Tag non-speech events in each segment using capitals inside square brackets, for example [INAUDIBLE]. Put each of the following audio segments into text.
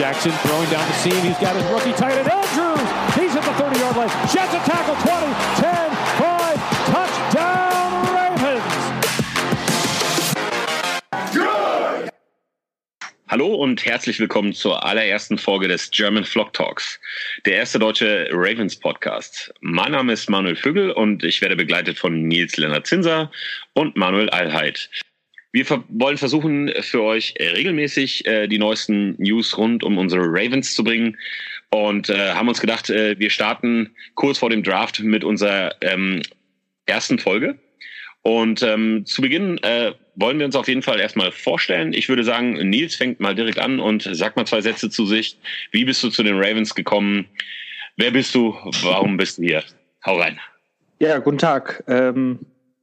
Jackson throwing down the seam. He's got his rookie tight end, Andrews. He's at the 30-yard line. Jets a tackle, 20, 10, 5, touchdown Ravens. Good. Hallo und herzlich willkommen zur allerersten Folge des German Flock Talks, der erste deutsche Ravens Podcast. Mein Name ist Manuel Vögel und ich werde begleitet von Nils Lennart Zinser und Manuel Allheit. Wir wollen versuchen, für euch regelmäßig äh, die neuesten News rund um unsere Ravens zu bringen und äh, haben uns gedacht, äh, wir starten kurz vor dem Draft mit unserer ähm, ersten Folge. Und ähm, zu Beginn äh, wollen wir uns auf jeden Fall erstmal vorstellen. Ich würde sagen, Nils fängt mal direkt an und sag mal zwei Sätze zu sich. Wie bist du zu den Ravens gekommen? Wer bist du? Warum bist du hier? Hau rein. Ja, guten Tag. Ähm,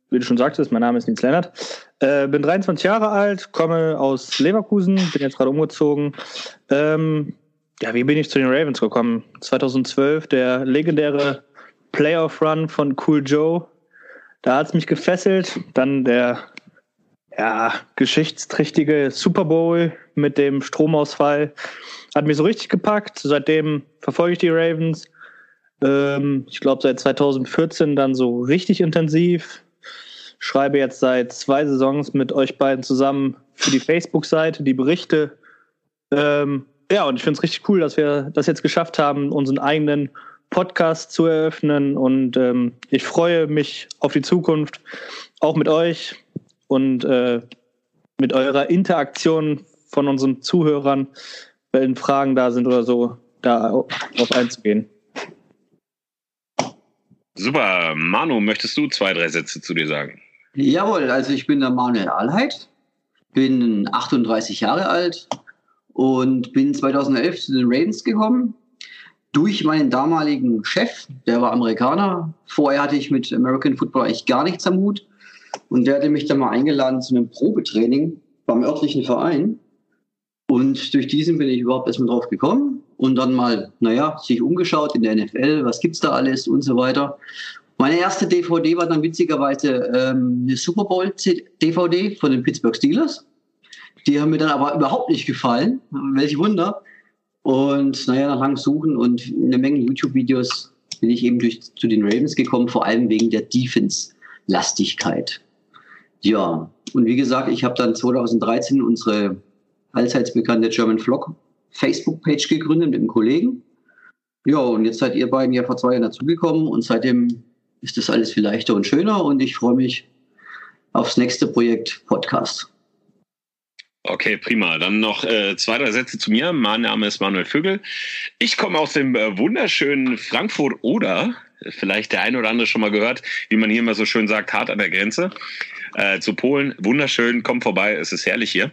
wie du schon sagtest, mein Name ist Nils Lennart. Äh, bin 23 Jahre alt, komme aus Leverkusen, bin jetzt gerade umgezogen. Ähm, ja, wie bin ich zu den Ravens gekommen? 2012, der legendäre Playoff-Run von Cool Joe. Da hat es mich gefesselt. Dann der ja, geschichtsträchtige Super Bowl mit dem Stromausfall hat mich so richtig gepackt. Seitdem verfolge ich die Ravens. Ähm, ich glaube, seit 2014 dann so richtig intensiv schreibe jetzt seit zwei Saisons mit euch beiden zusammen für die Facebook-Seite die Berichte. Ähm, ja, und ich finde es richtig cool, dass wir das jetzt geschafft haben, unseren eigenen Podcast zu eröffnen. Und ähm, ich freue mich auf die Zukunft, auch mit euch und äh, mit eurer Interaktion von unseren Zuhörern, wenn Fragen da sind oder so, da auf einzugehen. Super. Manu, möchtest du zwei, drei Sätze zu dir sagen? Jawohl, also ich bin der Manuel Ahlheit, bin 38 Jahre alt und bin 2011 zu den Ravens gekommen durch meinen damaligen Chef, der war Amerikaner. Vorher hatte ich mit American Football eigentlich gar nichts am Hut und der hatte mich dann mal eingeladen zu einem Probetraining beim örtlichen Verein und durch diesen bin ich überhaupt erstmal drauf gekommen und dann mal, naja, sich umgeschaut in der NFL, was gibt's da alles und so weiter. Meine erste DVD war dann witzigerweise ähm, eine Super Bowl DVD von den Pittsburgh Steelers. Die haben mir dann aber überhaupt nicht gefallen. Welch Wunder. Und naja, nach langem Suchen und eine Menge YouTube-Videos bin ich eben durch, zu den Ravens gekommen, vor allem wegen der Defense-Lastigkeit. Ja, und wie gesagt, ich habe dann 2013 unsere allseits bekannte German Vlog Facebook-Page gegründet mit einem Kollegen. Ja, und jetzt seid ihr beiden ja vor zwei Jahren dazugekommen und seitdem ist das alles viel leichter und schöner und ich freue mich aufs nächste Projekt Podcast. Okay, prima. Dann noch äh, zwei, drei Sätze zu mir. Mein Name ist Manuel Vögel. Ich komme aus dem äh, wunderschönen Frankfurt-Oder. Vielleicht der eine oder andere schon mal gehört, wie man hier immer so schön sagt, hart an der Grenze äh, zu Polen. Wunderschön, kommt vorbei, es ist herrlich hier.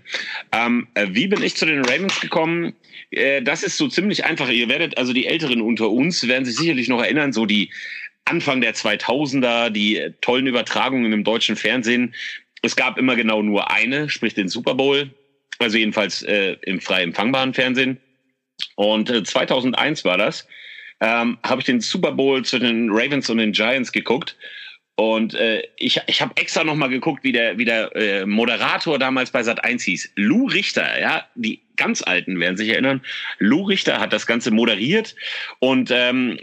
Ähm, äh, wie bin ich zu den Ravens gekommen? Äh, das ist so ziemlich einfach. Ihr werdet, also die Älteren unter uns, werden sich sicherlich noch erinnern, so die Anfang der 2000er, die tollen Übertragungen im deutschen Fernsehen. Es gab immer genau nur eine, sprich den Super Bowl, also jedenfalls äh, im frei empfangbaren Fernsehen. Und äh, 2001 war das, ähm, habe ich den Super Bowl zu den Ravens und den Giants geguckt. Und äh, ich, ich habe extra nochmal geguckt, wie der, wie der äh, Moderator damals bei Sat 1 hieß. Lou Richter, ja, die ganz Alten werden sich erinnern. Lou Richter hat das Ganze moderiert und ähm,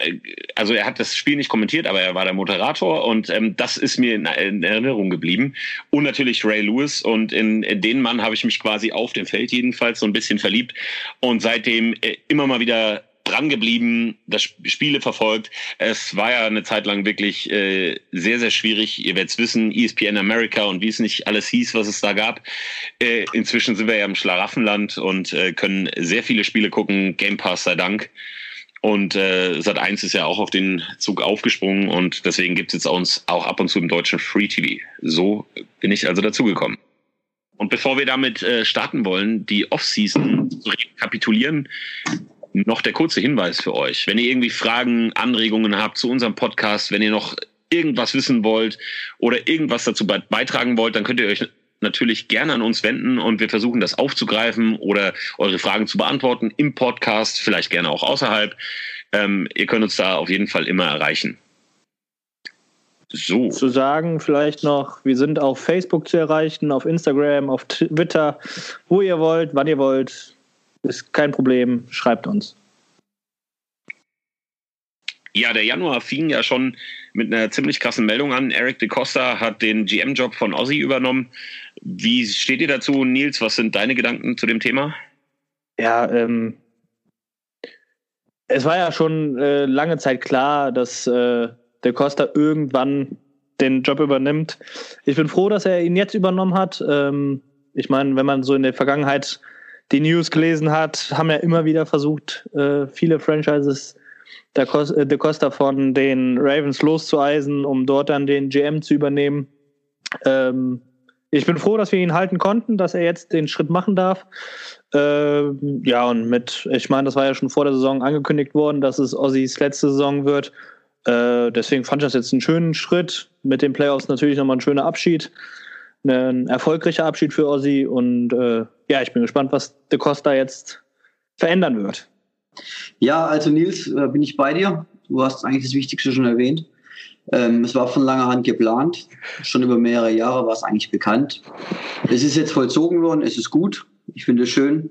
also er hat das Spiel nicht kommentiert, aber er war der Moderator und ähm, das ist mir in, in Erinnerung geblieben. Und natürlich Ray Lewis und in, in den Mann habe ich mich quasi auf dem Feld jedenfalls so ein bisschen verliebt und seitdem äh, immer mal wieder dran geblieben, das Spiele verfolgt. Es war ja eine Zeit lang wirklich äh, sehr, sehr schwierig. Ihr werdet wissen, ESPN America und wie es nicht alles hieß, was es da gab. Äh, inzwischen sind wir ja im Schlaraffenland und äh, können sehr viele Spiele gucken. Game Pass sei Dank. Und äh, Sat1 ist ja auch auf den Zug aufgesprungen und deswegen gibt es jetzt uns auch ab und zu im deutschen Free TV. So bin ich also dazugekommen. Und bevor wir damit äh, starten wollen, die Offseason zu rekapitulieren, noch der kurze Hinweis für euch. Wenn ihr irgendwie Fragen, Anregungen habt zu unserem Podcast, wenn ihr noch irgendwas wissen wollt oder irgendwas dazu beitragen wollt, dann könnt ihr euch natürlich gerne an uns wenden und wir versuchen das aufzugreifen oder eure Fragen zu beantworten im Podcast, vielleicht gerne auch außerhalb. Ähm, ihr könnt uns da auf jeden Fall immer erreichen. So. Zu sagen vielleicht noch, wir sind auf Facebook zu erreichen, auf Instagram, auf Twitter, wo ihr wollt, wann ihr wollt. Ist kein Problem, schreibt uns. Ja, der Januar fing ja schon mit einer ziemlich krassen Meldung an. Eric de Costa hat den GM-Job von Aussie übernommen. Wie steht ihr dazu, Nils? Was sind deine Gedanken zu dem Thema? Ja, ähm, es war ja schon äh, lange Zeit klar, dass äh, de Costa irgendwann den Job übernimmt. Ich bin froh, dass er ihn jetzt übernommen hat. Ähm, ich meine, wenn man so in der Vergangenheit die News gelesen hat, haben ja immer wieder versucht, äh, viele Franchises der Costa, De Costa von den Ravens loszueisen, um dort dann den GM zu übernehmen. Ähm, ich bin froh, dass wir ihn halten konnten, dass er jetzt den Schritt machen darf. Äh, ja, und mit, ich meine, das war ja schon vor der Saison angekündigt worden, dass es Ossis letzte Saison wird. Äh, deswegen fand ich das jetzt einen schönen Schritt. Mit den Playoffs natürlich nochmal ein schöner Abschied. Ein erfolgreicher Abschied für Ossi. Und äh, ja, ich bin gespannt, was De Costa jetzt verändern wird. Ja, also Nils, äh, bin ich bei dir. Du hast eigentlich das Wichtigste schon erwähnt. Ähm, es war von langer Hand geplant. Schon über mehrere Jahre war es eigentlich bekannt. Es ist jetzt vollzogen worden. Es ist gut. Ich finde es schön.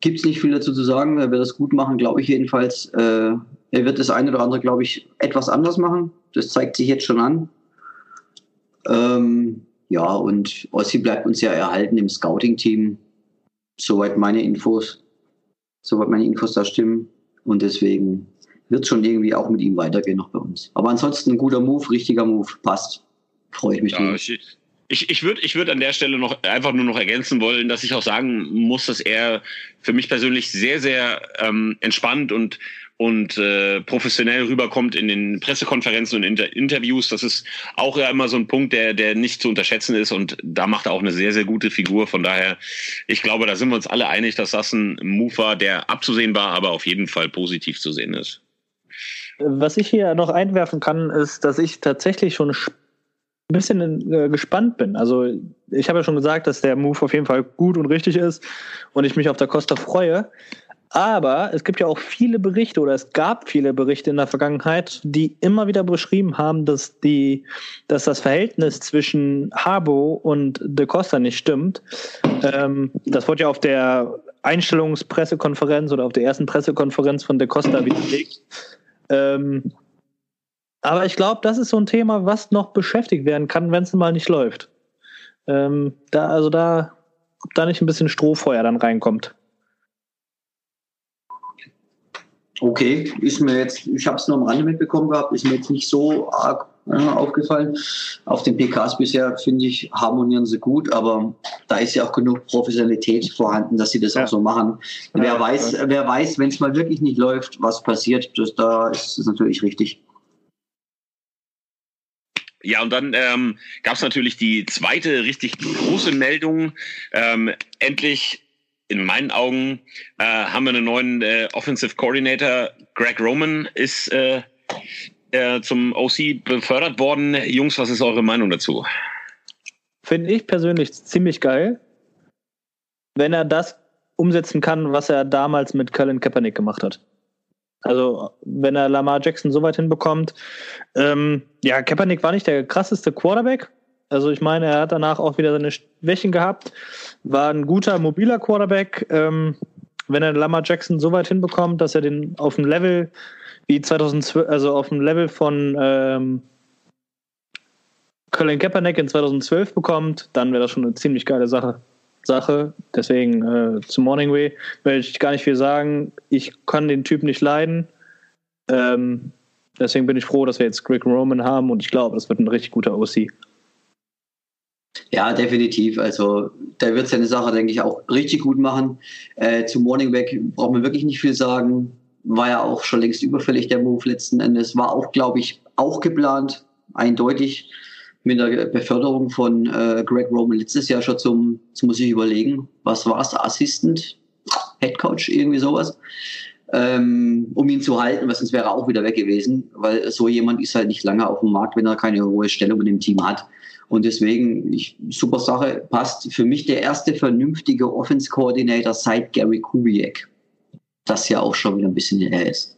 Gibt es nicht viel dazu zu sagen. Er wird das gut machen, glaube ich jedenfalls. Äh, er wird das eine oder andere, glaube ich, etwas anders machen. Das zeigt sich jetzt schon an. Ähm, ja, und Ossi bleibt uns ja erhalten im Scouting-Team. Soweit meine Infos. Soweit meine Infos da stimmen. Und deswegen wird es schon irgendwie auch mit ihm weitergehen noch bei uns. Aber ansonsten ein guter Move, richtiger Move, passt. Freue ich mich. Ja, ich, ich, ich würde ich würd an der Stelle noch einfach nur noch ergänzen wollen, dass ich auch sagen muss, dass er für mich persönlich sehr, sehr ähm, entspannt und und äh, professionell rüberkommt in den Pressekonferenzen und Inter Interviews. Das ist auch ja immer so ein Punkt, der, der nicht zu unterschätzen ist und da macht er auch eine sehr, sehr gute Figur. Von daher, ich glaube, da sind wir uns alle einig, dass das ein Move war, der abzusehen war, aber auf jeden Fall positiv zu sehen ist. Was ich hier noch einwerfen kann, ist, dass ich tatsächlich schon ein bisschen äh, gespannt bin. Also ich habe ja schon gesagt, dass der Move auf jeden Fall gut und richtig ist und ich mich auf der Costa freue. Aber es gibt ja auch viele Berichte oder es gab viele Berichte in der Vergangenheit, die immer wieder beschrieben haben, dass die, dass das Verhältnis zwischen Harbo und De Costa nicht stimmt. Ähm, das wurde ja auf der Einstellungspressekonferenz oder auf der ersten Pressekonferenz von De Costa widerlegt. Ähm, aber ich glaube, das ist so ein Thema, was noch beschäftigt werden kann, wenn es mal nicht läuft. Ähm, da, also da, ob da nicht ein bisschen Strohfeuer dann reinkommt. Okay, ist mir jetzt, ich habe es nur am Rande mitbekommen gehabt, ist mir jetzt nicht so arg äh, aufgefallen. Auf den PKs bisher, finde ich, harmonieren sie gut, aber da ist ja auch genug Professionalität vorhanden, dass sie das ja. auch so machen. Ja, wer weiß, ja. wer weiß, wenn es mal wirklich nicht läuft, was passiert, das, da ist es natürlich richtig. Ja, und dann ähm, gab es natürlich die zweite richtig große Meldung. Ähm, endlich in meinen Augen äh, haben wir einen neuen äh, Offensive Coordinator. Greg Roman ist äh, äh, zum OC befördert worden. Jungs, was ist eure Meinung dazu? Finde ich persönlich ziemlich geil, wenn er das umsetzen kann, was er damals mit Colin Kaepernick gemacht hat. Also, wenn er Lamar Jackson so weit hinbekommt. Ähm, ja, Kaepernick war nicht der krasseste Quarterback, also ich meine, er hat danach auch wieder seine Schwächen gehabt, war ein guter mobiler Quarterback. Ähm, wenn er Lamar Jackson so weit hinbekommt, dass er den auf dem Level wie 2012, also auf dem Level von ähm, Colin Kaepernick in 2012 bekommt, dann wäre das schon eine ziemlich geile Sache. Sache. Deswegen äh, zu Morningway will ich gar nicht viel sagen. Ich kann den Typ nicht leiden. Ähm, deswegen bin ich froh, dass wir jetzt Greg Roman haben und ich glaube, das wird ein richtig guter OC. Ja, definitiv. Also der wird seine Sache, denke ich, auch richtig gut machen. Äh, zu Morningback braucht man wirklich nicht viel sagen. War ja auch schon längst überfällig, der Move letzten Endes. War auch, glaube ich, auch geplant, eindeutig. mit der Beförderung von äh, Greg Roman letztes Jahr schon zum, jetzt muss ich überlegen, was war es, Assistant, Head Coach, irgendwie sowas, ähm, um ihn zu halten, weil sonst wäre er auch wieder weg gewesen, weil so jemand ist halt nicht lange auf dem Markt, wenn er keine hohe Stellung in dem Team hat. Und deswegen, ich, super Sache, passt für mich der erste vernünftige Offense Coordinator seit Gary Kubiak. Das ja auch schon wieder ein bisschen her ist.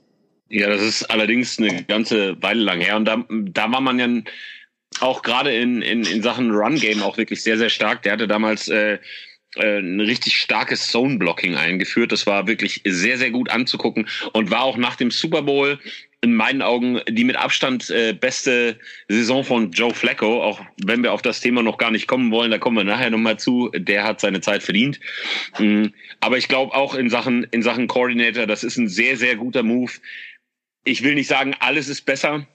Ja, das ist allerdings eine ganze Weile lang her. Und da, da war man ja auch gerade in, in, in Sachen Run-Game auch wirklich sehr, sehr stark. Der hatte damals äh, äh, ein richtig starkes Zone-Blocking eingeführt. Das war wirklich sehr, sehr gut anzugucken und war auch nach dem Super Bowl in meinen Augen die mit Abstand äh, beste Saison von Joe Flacco, auch wenn wir auf das Thema noch gar nicht kommen wollen, da kommen wir nachher nochmal zu, der hat seine Zeit verdient. Mhm. Aber ich glaube auch in Sachen, in Sachen Coordinator, das ist ein sehr, sehr guter Move. Ich will nicht sagen, alles ist besser,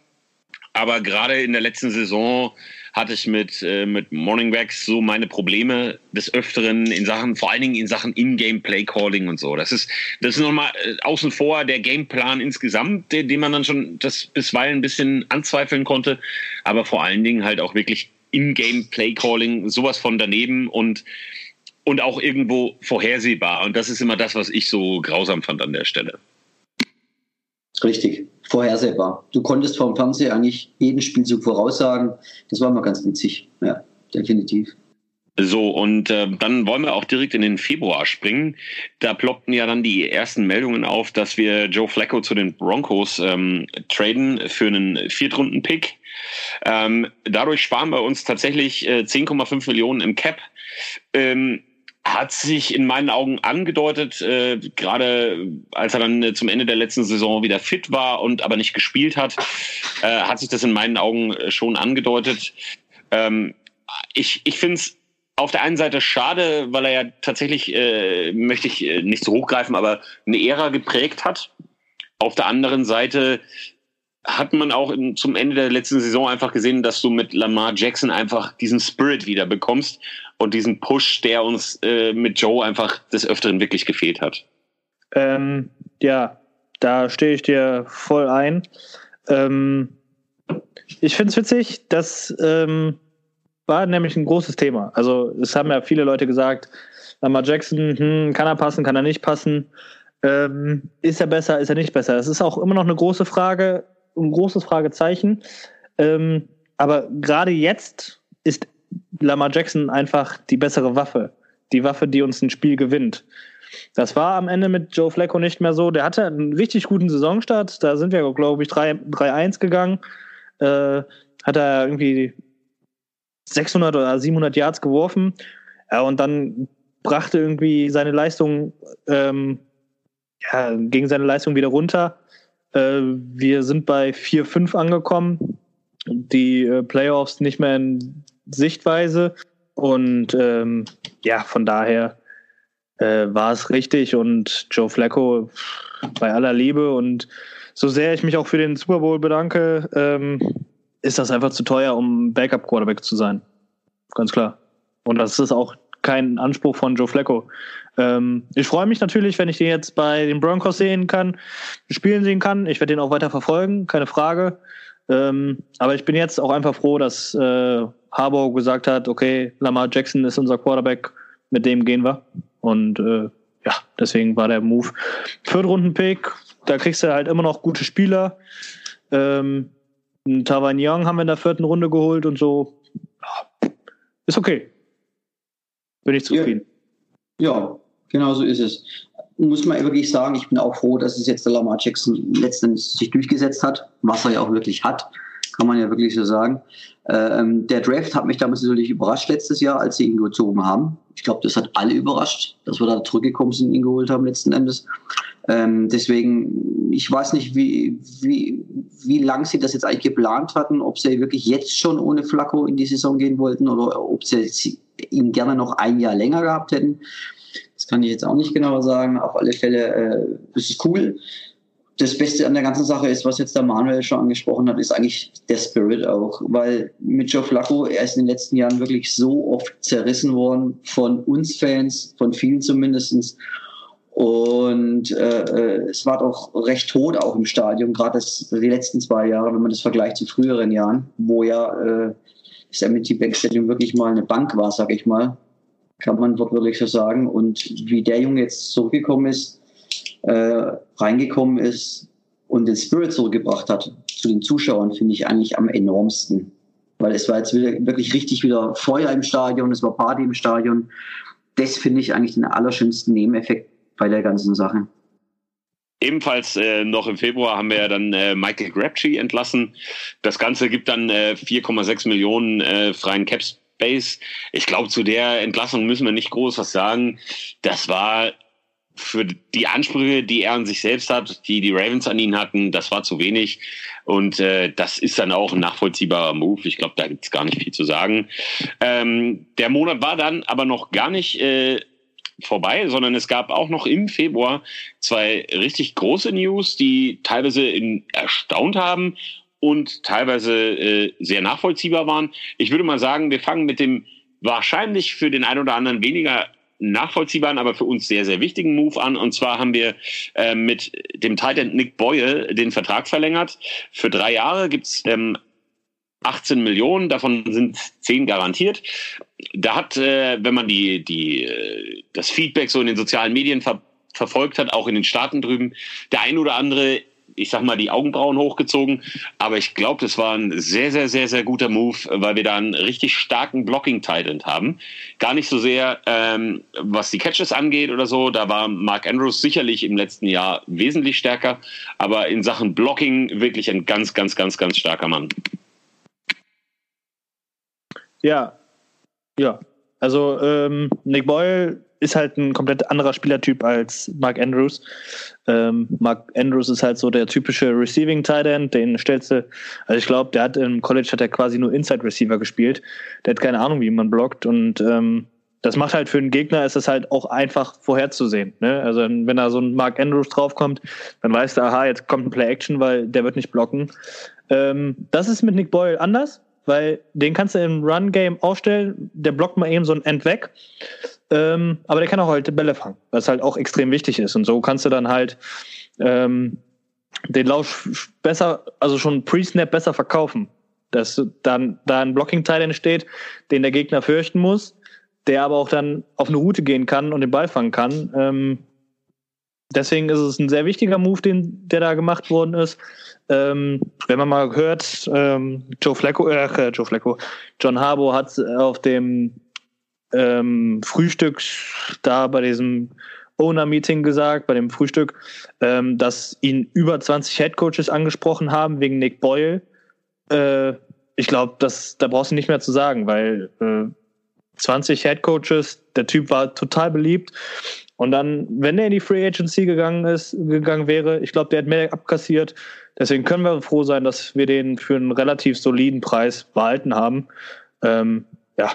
aber gerade in der letzten Saison hatte ich mit, äh, mit Morning Wax so meine Probleme des Öfteren in Sachen, vor allen Dingen in Sachen In-Game Play Calling und so. Das ist, das ist nochmal äh, außen vor der Gameplan insgesamt, den, den man dann schon das bisweilen ein bisschen anzweifeln konnte. Aber vor allen Dingen halt auch wirklich In-Game Play Calling, sowas von daneben und, und auch irgendwo vorhersehbar. Und das ist immer das, was ich so grausam fand an der Stelle. Richtig, vorhersehbar. Du konntest vom Fernseher eigentlich jeden Spielzug voraussagen. Das war mal ganz witzig. Ja, definitiv. So, und äh, dann wollen wir auch direkt in den Februar springen. Da ploppten ja dann die ersten Meldungen auf, dass wir Joe Flacco zu den Broncos ähm, traden für einen Viertrunden-Pick. Ähm, dadurch sparen wir uns tatsächlich äh, 10,5 Millionen im Cap. Ähm, hat sich in meinen Augen angedeutet, äh, gerade als er dann äh, zum Ende der letzten Saison wieder fit war und aber nicht gespielt hat, äh, hat sich das in meinen Augen äh, schon angedeutet. Ähm, ich ich finde es auf der einen Seite schade, weil er ja tatsächlich, äh, möchte ich äh, nicht zu hochgreifen, aber eine Ära geprägt hat. Auf der anderen Seite hat man auch in, zum Ende der letzten Saison einfach gesehen, dass du mit Lamar Jackson einfach diesen Spirit wieder bekommst und diesen Push, der uns äh, mit Joe einfach des Öfteren wirklich gefehlt hat. Ähm, ja, da stehe ich dir voll ein. Ähm, ich finde es witzig, das ähm, war nämlich ein großes Thema. Also es haben ja viele Leute gesagt, Lamar Jackson, hm, kann er passen, kann er nicht passen. Ähm, ist er besser, ist er nicht besser? Das ist auch immer noch eine große Frage, ein großes Fragezeichen. Ähm, aber gerade jetzt ist Lamar Jackson einfach die bessere Waffe. Die Waffe, die uns ein Spiel gewinnt. Das war am Ende mit Joe Flacco nicht mehr so. Der hatte einen richtig guten Saisonstart. Da sind wir, glaube ich, 3-1 gegangen. Äh, hat er irgendwie 600 oder 700 Yards geworfen. Ja, und dann brachte irgendwie seine Leistung, ähm, ja, ging seine Leistung wieder runter. Äh, wir sind bei 4-5 angekommen. Die äh, Playoffs nicht mehr in Sichtweise. Und ähm, ja, von daher äh, war es richtig. Und Joe Flacco bei aller Liebe und so sehr ich mich auch für den Super Bowl bedanke, ähm, ist das einfach zu teuer, um Backup-Quarterback zu sein. Ganz klar. Und das ist auch kein Anspruch von Joe Flacco. Ähm, ich freue mich natürlich, wenn ich den jetzt bei den Broncos sehen kann, spielen sehen kann. Ich werde den auch weiter verfolgen, keine Frage. Ähm, aber ich bin jetzt auch einfach froh, dass äh, Harbaugh gesagt hat, okay, Lamar Jackson ist unser Quarterback, mit dem gehen wir. Und äh, ja, deswegen war der Move. Viertrunden-Pick, da kriegst du halt immer noch gute Spieler. Ähm, Tavan Young haben wir in der vierten Runde geholt und so. Ist okay. Bin ich zufrieden. Ja, ja genau so ist es. Muss man wirklich sagen, ich bin auch froh, dass es jetzt der Lamar Jackson letztendlich sich durchgesetzt hat, was er ja auch wirklich hat, kann man ja wirklich so sagen. Ähm, der Draft hat mich damals natürlich überrascht letztes Jahr, als sie ihn gezogen haben. Ich glaube, das hat alle überrascht, dass wir da zurückgekommen sind und ihn geholt haben letzten Endes. Ähm, deswegen, ich weiß nicht, wie, wie, wie lang sie das jetzt eigentlich geplant hatten, ob sie wirklich jetzt schon ohne Flacco in die Saison gehen wollten oder ob sie ihn gerne noch ein Jahr länger gehabt hätten. Das kann ich jetzt auch nicht genauer sagen. Auf alle Fälle äh, ist es cool das Beste an der ganzen Sache ist, was jetzt der Manuel schon angesprochen hat, ist eigentlich der Spirit auch. Weil mit Joe Flacco, er ist in den letzten Jahren wirklich so oft zerrissen worden von uns Fans, von vielen zumindestens. Und äh, äh es war doch recht tot auch im Stadion, gerade die letzten zwei Jahre, wenn man das vergleicht zu früheren Jahren, wo ja äh, das Amity Bank Stadium wirklich mal eine Bank war, sag ich mal. Kann man wortwörtlich so sagen. Und wie der Junge jetzt zurückgekommen ist, äh, reingekommen ist und den Spirit zurückgebracht hat zu den Zuschauern, finde ich eigentlich am enormsten. Weil es war jetzt wirklich richtig wieder Feuer im Stadion, es war Party im Stadion. Das finde ich eigentlich den allerschönsten Nebeneffekt bei der ganzen Sache. Ebenfalls äh, noch im Februar haben wir ja dann äh, Michael Grabtree entlassen. Das Ganze gibt dann äh, 4,6 Millionen äh, freien Cap Space. Ich glaube, zu der Entlassung müssen wir nicht groß was sagen. Das war für die Ansprüche, die er an sich selbst hat, die die Ravens an ihn hatten, das war zu wenig. Und äh, das ist dann auch ein nachvollziehbarer Move. Ich glaube, da gibt es gar nicht viel zu sagen. Ähm, der Monat war dann aber noch gar nicht äh, vorbei, sondern es gab auch noch im Februar zwei richtig große News, die teilweise in, erstaunt haben und teilweise äh, sehr nachvollziehbar waren. Ich würde mal sagen, wir fangen mit dem wahrscheinlich für den einen oder anderen weniger nachvollziehbaren, aber für uns sehr, sehr wichtigen Move an. Und zwar haben wir äh, mit dem Titan Nick Boyle den Vertrag verlängert. Für drei Jahre gibt's ähm, 18 Millionen, davon sind 10 garantiert. Da hat, äh, wenn man die, die, äh, das Feedback so in den sozialen Medien ver verfolgt hat, auch in den Staaten drüben, der ein oder andere ich sag mal, die Augenbrauen hochgezogen. Aber ich glaube, das war ein sehr, sehr, sehr, sehr guter Move, weil wir da einen richtig starken Blocking-Titan haben. Gar nicht so sehr, ähm, was die Catches angeht oder so. Da war Mark Andrews sicherlich im letzten Jahr wesentlich stärker. Aber in Sachen Blocking wirklich ein ganz, ganz, ganz, ganz starker Mann. Ja, ja. Also ähm, Nick Boyle ist halt ein komplett anderer Spielertyp als Mark Andrews. Ähm, Mark Andrews ist halt so der typische Receiving Tight End, den stellst du, also ich glaube, der hat im College hat er quasi nur Inside Receiver gespielt. Der hat keine Ahnung, wie man blockt und ähm, das macht halt für einen Gegner ist es halt auch einfach vorherzusehen. Ne? Also wenn da so ein Mark Andrews draufkommt, dann weißt du, aha, jetzt kommt ein Play Action, weil der wird nicht blocken. Ähm, das ist mit Nick Boyle anders, weil den kannst du im Run Game aufstellen, der blockt mal eben so ein End weg. Ähm, aber der kann auch heute Bälle fangen, was halt auch extrem wichtig ist. Und so kannst du dann halt ähm, den Lauf besser, also schon Pre-Snap besser verkaufen. Dass dann da ein Blocking-Teil entsteht, den der Gegner fürchten muss, der aber auch dann auf eine Route gehen kann und den Ball fangen kann. Ähm, deswegen ist es ein sehr wichtiger Move, den, der da gemacht worden ist. Ähm, wenn man mal hört, ähm, Joe Flacco, äh, Joe Flacco, John Harbour hat auf dem ähm, Frühstück da bei diesem Owner-Meeting gesagt, bei dem Frühstück, ähm, dass ihn über 20 Headcoaches angesprochen haben wegen Nick Boyle. Äh, ich glaube, da brauchst du nicht mehr zu sagen, weil äh, 20 Headcoaches, der Typ war total beliebt. Und dann, wenn er in die Free Agency gegangen ist, gegangen wäre, ich glaube, der hat mehr abkassiert. Deswegen können wir froh sein, dass wir den für einen relativ soliden Preis behalten haben. Ähm, ja,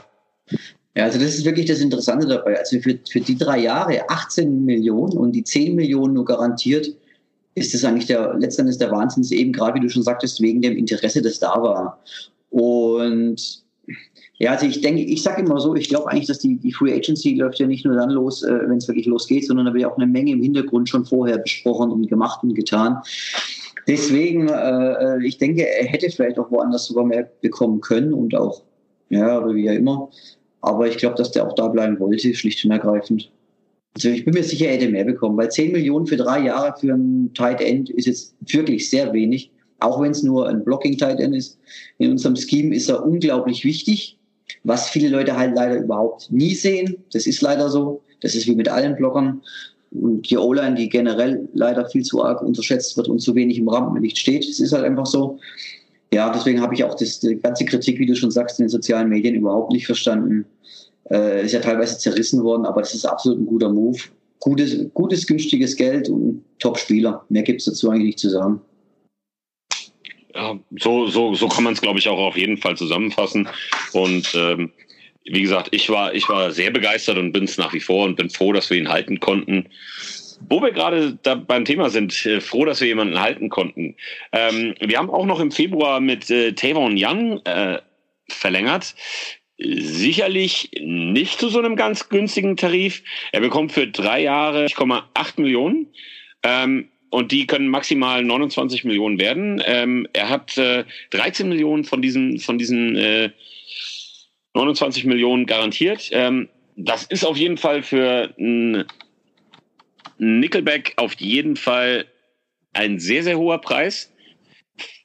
ja, also das ist wirklich das Interessante dabei. Also für, für die drei Jahre 18 Millionen und die 10 Millionen nur garantiert, ist das eigentlich der, letztendlich der Wahnsinn, eben gerade wie du schon sagtest, wegen dem Interesse, das da war. Und ja, also ich denke, ich sage immer so, ich glaube eigentlich, dass die, die Free Agency läuft ja nicht nur dann los, äh, wenn es wirklich losgeht, sondern da wird ja auch eine Menge im Hintergrund schon vorher besprochen und gemacht und getan. Deswegen, äh, äh ich denke, er hätte vielleicht auch woanders sogar mehr bekommen können und auch, ja, oder wie ja immer. Aber ich glaube, dass der auch da bleiben wollte, schlicht und ergreifend. Also ich bin mir sicher, er hätte mehr bekommen, weil 10 Millionen für drei Jahre für ein Tight End ist jetzt wirklich sehr wenig. Auch wenn es nur ein Blocking Tight End ist. In unserem Scheme ist er unglaublich wichtig, was viele Leute halt leider überhaupt nie sehen. Das ist leider so. Das ist wie mit allen Blockern. Und die O-Line, die generell leider viel zu arg unterschätzt wird und zu wenig im Rampenlicht steht. Das ist halt einfach so ja, deswegen habe ich auch das, die ganze Kritik, wie du schon sagst, in den sozialen Medien überhaupt nicht verstanden. Äh, ist ja teilweise zerrissen worden, aber das ist absolut ein guter Move. Gutes, gutes günstiges Geld und Top-Spieler. Mehr gibt es dazu eigentlich nicht zu sagen. Ja, so, so, so kann man es, glaube ich, auch auf jeden Fall zusammenfassen. Und ähm, wie gesagt, ich war, ich war sehr begeistert und bin es nach wie vor und bin froh, dass wir ihn halten konnten. Wo wir gerade da beim Thema sind, äh, froh, dass wir jemanden halten konnten. Ähm, wir haben auch noch im Februar mit äh, Tavon Young äh, verlängert. Sicherlich nicht zu so einem ganz günstigen Tarif. Er bekommt für drei Jahre 1,8 Millionen. Ähm, und die können maximal 29 Millionen werden. Ähm, er hat äh, 13 Millionen von diesen, von diesen äh, 29 Millionen garantiert. Ähm, das ist auf jeden Fall für ein Nickelback auf jeden Fall ein sehr, sehr hoher Preis.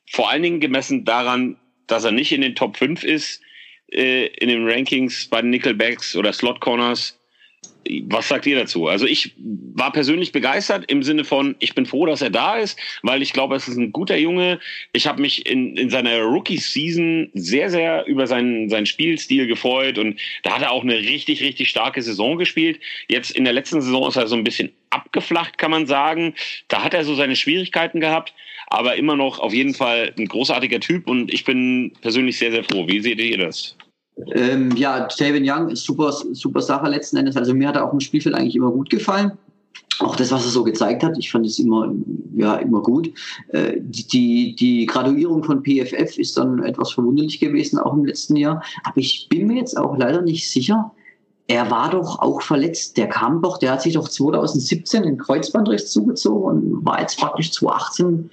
Vor allen Dingen gemessen daran, dass er nicht in den Top 5 ist, äh, in den Rankings bei Nickelbacks oder Slot Corners. Was sagt ihr dazu? Also ich war persönlich begeistert im Sinne von, ich bin froh, dass er da ist, weil ich glaube, es ist ein guter Junge. Ich habe mich in, in seiner Rookie-Season sehr, sehr über seinen, seinen Spielstil gefreut und da hat er auch eine richtig, richtig starke Saison gespielt. Jetzt in der letzten Saison ist er so ein bisschen abgeflacht, kann man sagen. Da hat er so seine Schwierigkeiten gehabt, aber immer noch auf jeden Fall ein großartiger Typ und ich bin persönlich sehr, sehr froh. Wie seht ihr das? Ähm, ja, Taven Young ist super, super Sache letzten Endes. Also mir hat er auch im Spielfeld eigentlich immer gut gefallen. Auch das, was er so gezeigt hat, ich fand es immer, ja, immer gut. Äh, die, die Graduierung von PFF ist dann etwas verwunderlich gewesen, auch im letzten Jahr. Aber ich bin mir jetzt auch leider nicht sicher. Er war doch auch verletzt. Der kam doch, der hat sich doch 2017 den Kreuzbandriss zugezogen und war jetzt praktisch 2018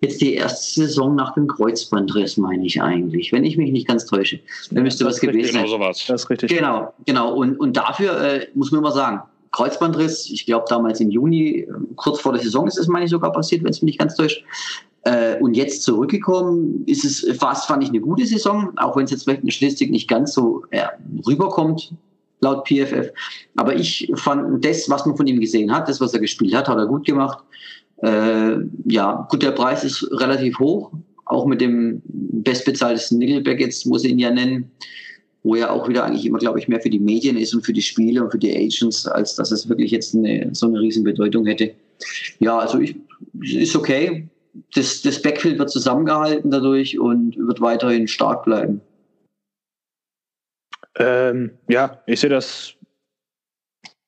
jetzt die erste Saison nach dem Kreuzbandriss, meine ich eigentlich, wenn ich mich nicht ganz täusche. Da müsste was gewesen sein. Genau sowas. Das ist richtig. Genau, genau. Und, und dafür äh, muss man mal sagen, Kreuzbandriss, ich glaube damals im Juni, äh, kurz vor der Saison ist es, meine ich, sogar passiert, wenn es mich nicht ganz täuscht. Äh, und jetzt zurückgekommen, ist es fast, fand ich, eine gute Saison, auch wenn es jetzt vielleicht in der Statistik nicht ganz so äh, rüberkommt, laut PFF. Aber ich fand das, was man von ihm gesehen hat, das, was er gespielt hat, hat er gut gemacht. Äh, ja, gut, der Preis ist relativ hoch, auch mit dem bestbezahltesten Nickelback, jetzt muss ich ihn ja nennen, wo ja auch wieder eigentlich immer, glaube ich, mehr für die Medien ist und für die Spiele und für die Agents, als dass es wirklich jetzt eine, so eine riesen Bedeutung hätte. Ja, also ich, ist okay. Das, das Backfield wird zusammengehalten dadurch und wird weiterhin stark bleiben. Ähm, ja, ich sehe das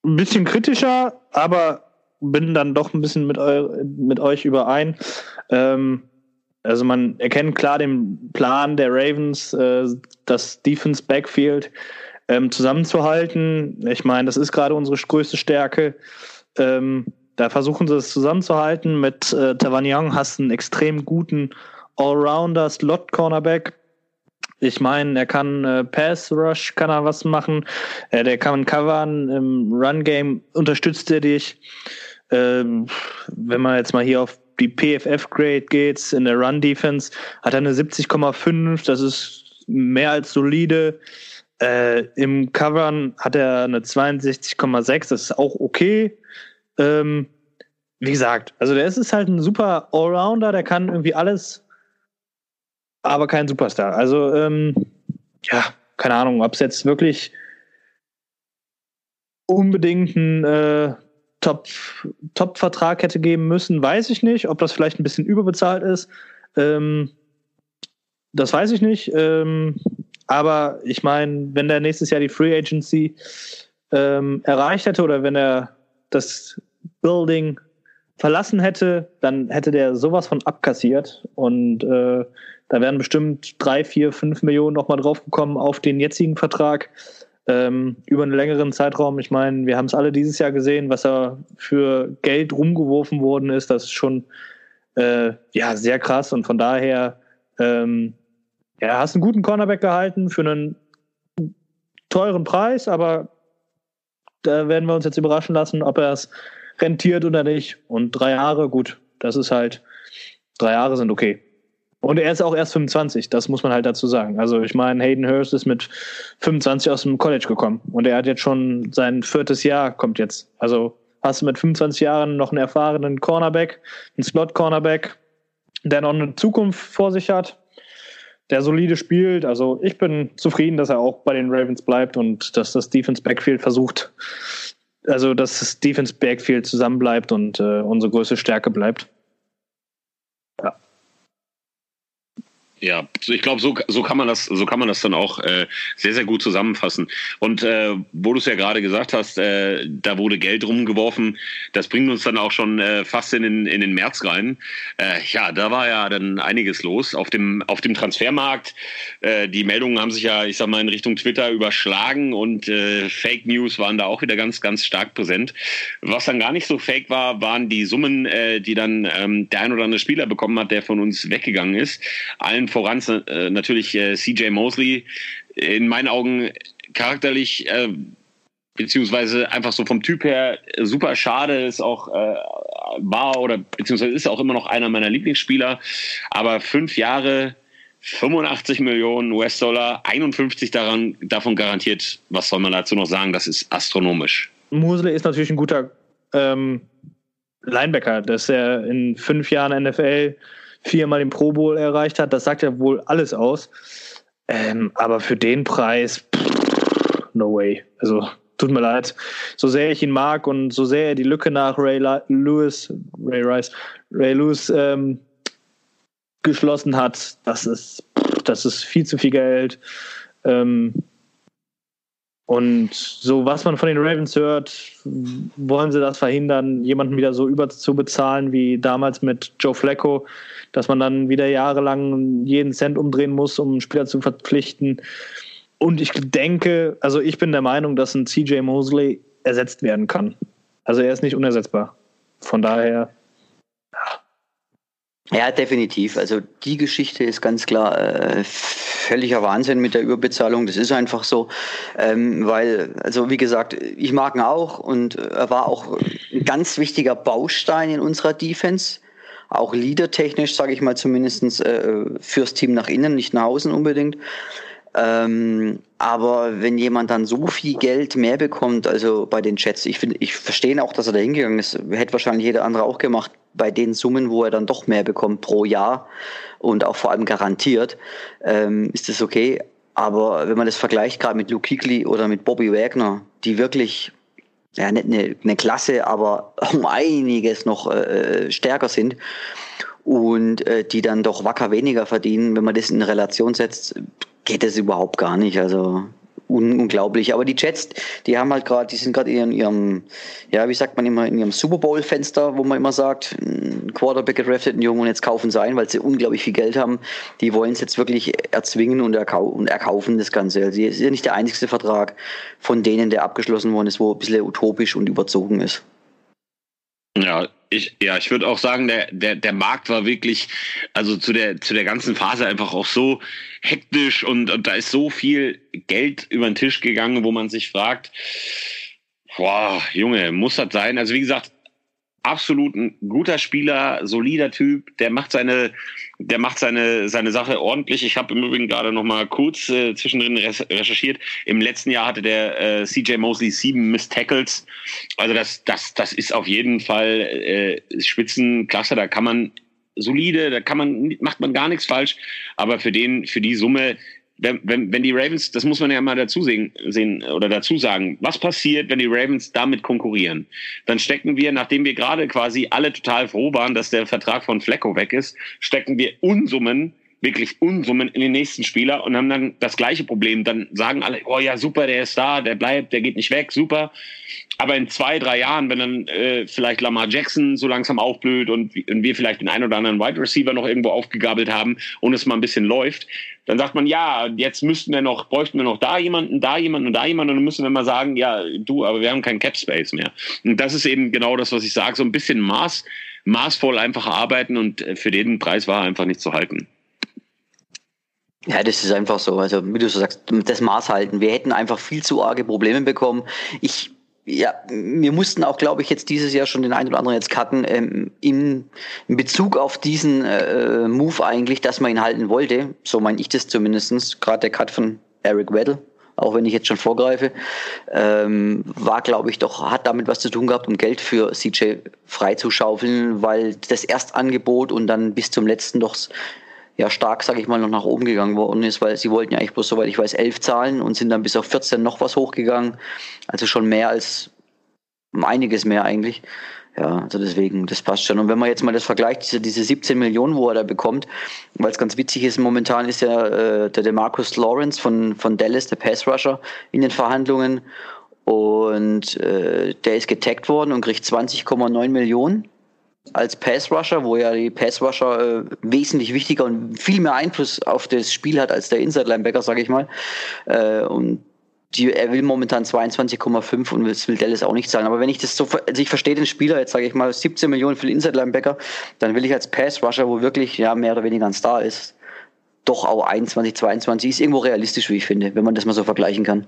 ein bisschen kritischer, aber bin dann doch ein bisschen mit, eu mit euch überein. Ähm, also man erkennt klar den Plan der Ravens, äh, das Defense Backfield ähm, zusammenzuhalten. Ich meine, das ist gerade unsere größte Stärke. Ähm, da versuchen sie es zusammenzuhalten. Mit äh, Tavan Young hast du einen extrem guten Allrounder, Slot-Cornerback. Ich meine, er kann äh, Pass Rush, kann er was machen. Äh, der kann covern. Im Run Game unterstützt er dich. Ähm, wenn man jetzt mal hier auf die PFF-Grade geht, in der Run-Defense, hat er eine 70,5, das ist mehr als solide. Äh, Im Covern hat er eine 62,6, das ist auch okay. Ähm, wie gesagt, also der ist halt ein super Allrounder, der kann irgendwie alles, aber kein Superstar. Also, ähm, ja, keine Ahnung, ob es jetzt wirklich unbedingt ein äh, Top-Vertrag Top hätte geben müssen, weiß ich nicht. Ob das vielleicht ein bisschen überbezahlt ist, ähm, das weiß ich nicht. Ähm, aber ich meine, wenn der nächstes Jahr die Free Agency ähm, erreicht hätte oder wenn er das Building verlassen hätte, dann hätte der sowas von abkassiert und äh, da wären bestimmt drei, vier, fünf Millionen nochmal draufgekommen auf den jetzigen Vertrag ähm, über einen längeren Zeitraum. Ich meine, wir haben es alle dieses Jahr gesehen, was er für Geld rumgeworfen worden ist. Das ist schon äh, ja sehr krass und von daher ähm, ja, hast einen guten Cornerback gehalten für einen teuren Preis, aber da werden wir uns jetzt überraschen lassen, ob er es rentiert oder nicht. Und drei Jahre, gut, das ist halt, drei Jahre sind okay. Und er ist auch erst 25, das muss man halt dazu sagen. Also ich meine, Hayden Hurst ist mit 25 aus dem College gekommen und er hat jetzt schon sein viertes Jahr, kommt jetzt. Also hast du mit 25 Jahren noch einen erfahrenen Cornerback, einen Slot-Cornerback, der noch eine Zukunft vor sich hat, der solide spielt. Also ich bin zufrieden, dass er auch bei den Ravens bleibt und dass das Defense Backfield versucht, also dass das Defense Backfield zusammenbleibt und äh, unsere größte Stärke bleibt. Ja, ich glaube, so, so kann man das, so kann man das dann auch äh, sehr, sehr gut zusammenfassen. Und äh, wo du es ja gerade gesagt hast, äh, da wurde Geld rumgeworfen. Das bringt uns dann auch schon äh, fast in den, in den März rein. Äh, ja, da war ja dann einiges los auf dem auf dem Transfermarkt. Äh, die Meldungen haben sich ja, ich sag mal, in Richtung Twitter überschlagen und äh, Fake News waren da auch wieder ganz, ganz stark präsent. Was dann gar nicht so fake war, waren die Summen, äh, die dann ähm, der ein oder andere Spieler bekommen hat, der von uns weggegangen ist. Allen voran äh, natürlich äh, CJ Mosley. In meinen Augen charakterlich äh, beziehungsweise einfach so vom Typ her super schade, ist auch äh, war oder beziehungsweise ist auch immer noch einer meiner Lieblingsspieler. Aber fünf Jahre, 85 Millionen US-Dollar, 51 daran, davon garantiert. Was soll man dazu noch sagen? Das ist astronomisch. Mosley ist natürlich ein guter ähm, Linebacker, dass er in fünf Jahren NFL viermal den Pro Bowl erreicht hat. Das sagt ja wohl alles aus. Ähm, aber für den Preis, no way. Also tut mir leid. So sehr ich ihn mag und so sehr er die Lücke nach Ray Lewis, Ray Rice, Ray Lewis ähm, geschlossen hat, das ist, das ist viel zu viel Geld. Ähm, und so, was man von den Ravens hört, wollen sie das verhindern, jemanden wieder so überzubezahlen wie damals mit Joe Flacco, dass man dann wieder jahrelang jeden Cent umdrehen muss, um einen Spieler zu verpflichten. Und ich denke, also ich bin der Meinung, dass ein CJ Mosley ersetzt werden kann. Also er ist nicht unersetzbar. Von daher. Ja, definitiv. Also die Geschichte ist ganz klar äh, völliger Wahnsinn mit der Überbezahlung. Das ist einfach so, ähm, weil, also wie gesagt, ich mag ihn auch und er war auch ein ganz wichtiger Baustein in unserer Defense. Auch leadertechnisch, sage ich mal zumindest, äh, fürs Team nach innen, nicht nach außen unbedingt. Ähm, aber wenn jemand dann so viel Geld mehr bekommt, also bei den Chats, ich finde, ich verstehe auch, dass er da hingegangen ist, hätte wahrscheinlich jeder andere auch gemacht, bei den Summen, wo er dann doch mehr bekommt pro Jahr und auch vor allem garantiert, ähm, ist das okay. Aber wenn man das vergleicht gerade mit Luke Kuechly oder mit Bobby Wagner, die wirklich ja nicht eine, eine Klasse, aber [LAUGHS] um einiges noch äh, stärker sind und äh, die dann doch wacker weniger verdienen, wenn man das in Relation setzt, geht das überhaupt gar nicht. Also unglaublich. Aber die Jets, die haben halt gerade, die sind gerade in ihrem, ja, wie sagt man immer, in ihrem Super Bowl-Fenster, wo man immer sagt, ein Quarterback gedraftet, ein Junge und jetzt kaufen sie ein, weil sie unglaublich viel Geld haben. Die wollen es jetzt wirklich erzwingen und, erkau und erkaufen das Ganze. Also es ist ja nicht der einzige Vertrag von denen, der abgeschlossen worden ist, wo ein bisschen utopisch und überzogen ist. Ja, ich, ja, ich würde auch sagen, der, der, der Markt war wirklich, also zu der, zu der ganzen Phase einfach auch so hektisch und, und da ist so viel Geld über den Tisch gegangen, wo man sich fragt, boah, Junge, muss das sein? Also wie gesagt, absolut ein guter Spieler, solider Typ, der macht seine, der macht seine, seine Sache ordentlich. Ich habe im Übrigen gerade noch mal kurz äh, zwischendrin recherchiert. Im letzten Jahr hatte der äh, CJ Mosley sieben Miss Tackles. Also das, das, das ist auf jeden Fall äh, Spitzenklasse. Da kann man solide, da kann man, macht man gar nichts falsch. Aber für den, für die Summe wenn, wenn, wenn die Ravens, das muss man ja mal dazu sehen, sehen oder dazu sagen, was passiert, wenn die Ravens damit konkurrieren? Dann stecken wir, nachdem wir gerade quasi alle total froh waren, dass der Vertrag von Flecko weg ist, stecken wir Unsummen wirklich Unsummen in den nächsten Spieler und haben dann das gleiche Problem. Dann sagen alle, oh ja, super, der ist da, der bleibt, der geht nicht weg, super. Aber in zwei, drei Jahren, wenn dann äh, vielleicht Lamar Jackson so langsam aufblüht und, und wir vielleicht den einen oder anderen Wide Receiver noch irgendwo aufgegabelt haben und es mal ein bisschen läuft, dann sagt man, ja, jetzt müssten wir noch, bräuchten wir noch da jemanden, da jemanden und da jemanden und dann müssen wir mal sagen, ja, du, aber wir haben keinen Cap Space mehr. Und das ist eben genau das, was ich sage, so ein bisschen maß, maßvoll einfach arbeiten und äh, für den Preis war einfach nicht zu halten. Ja, das ist einfach so. Also, wie du so sagst, das Maß halten. Wir hätten einfach viel zu arge Probleme bekommen. Ich, ja, wir mussten auch, glaube ich, jetzt dieses Jahr schon den einen oder anderen jetzt cutten, ähm, in, Bezug auf diesen äh, Move eigentlich, dass man ihn halten wollte. So meine ich das zumindestens. Gerade der Cut von Eric Weddle, auch wenn ich jetzt schon vorgreife, ähm, war, glaube ich, doch, hat damit was zu tun gehabt, um Geld für CJ freizuschaufeln, weil das Erstangebot und dann bis zum letzten doch ja stark, sage ich mal, noch nach oben gegangen worden ist, weil sie wollten ja eigentlich bloß, soweit ich weiß, elf zahlen und sind dann bis auf 14 noch was hochgegangen. Also schon mehr als einiges mehr eigentlich. Ja, also deswegen, das passt schon. Und wenn man jetzt mal das vergleicht, diese, diese 17 Millionen, wo er da bekommt, weil es ganz witzig ist, momentan ist ja äh, der Demarcus Lawrence von, von Dallas, der Pass Rusher, in den Verhandlungen. Und äh, der ist getaggt worden und kriegt 20,9 Millionen als Pass Rusher, wo ja die Pass Rusher äh, wesentlich wichtiger und viel mehr Einfluss auf das Spiel hat als der Inside Linebacker, sage ich mal. Äh, und die, er will momentan 22,5 und das will Dallas auch nicht zahlen. Aber wenn ich das so, also ich verstehe den Spieler jetzt, sage ich mal, 17 Millionen für den Inside Linebacker, dann will ich als Pass Rusher, wo wirklich ja mehr oder weniger ein Star ist, doch auch 21, 22 ist irgendwo realistisch, wie ich finde, wenn man das mal so vergleichen kann.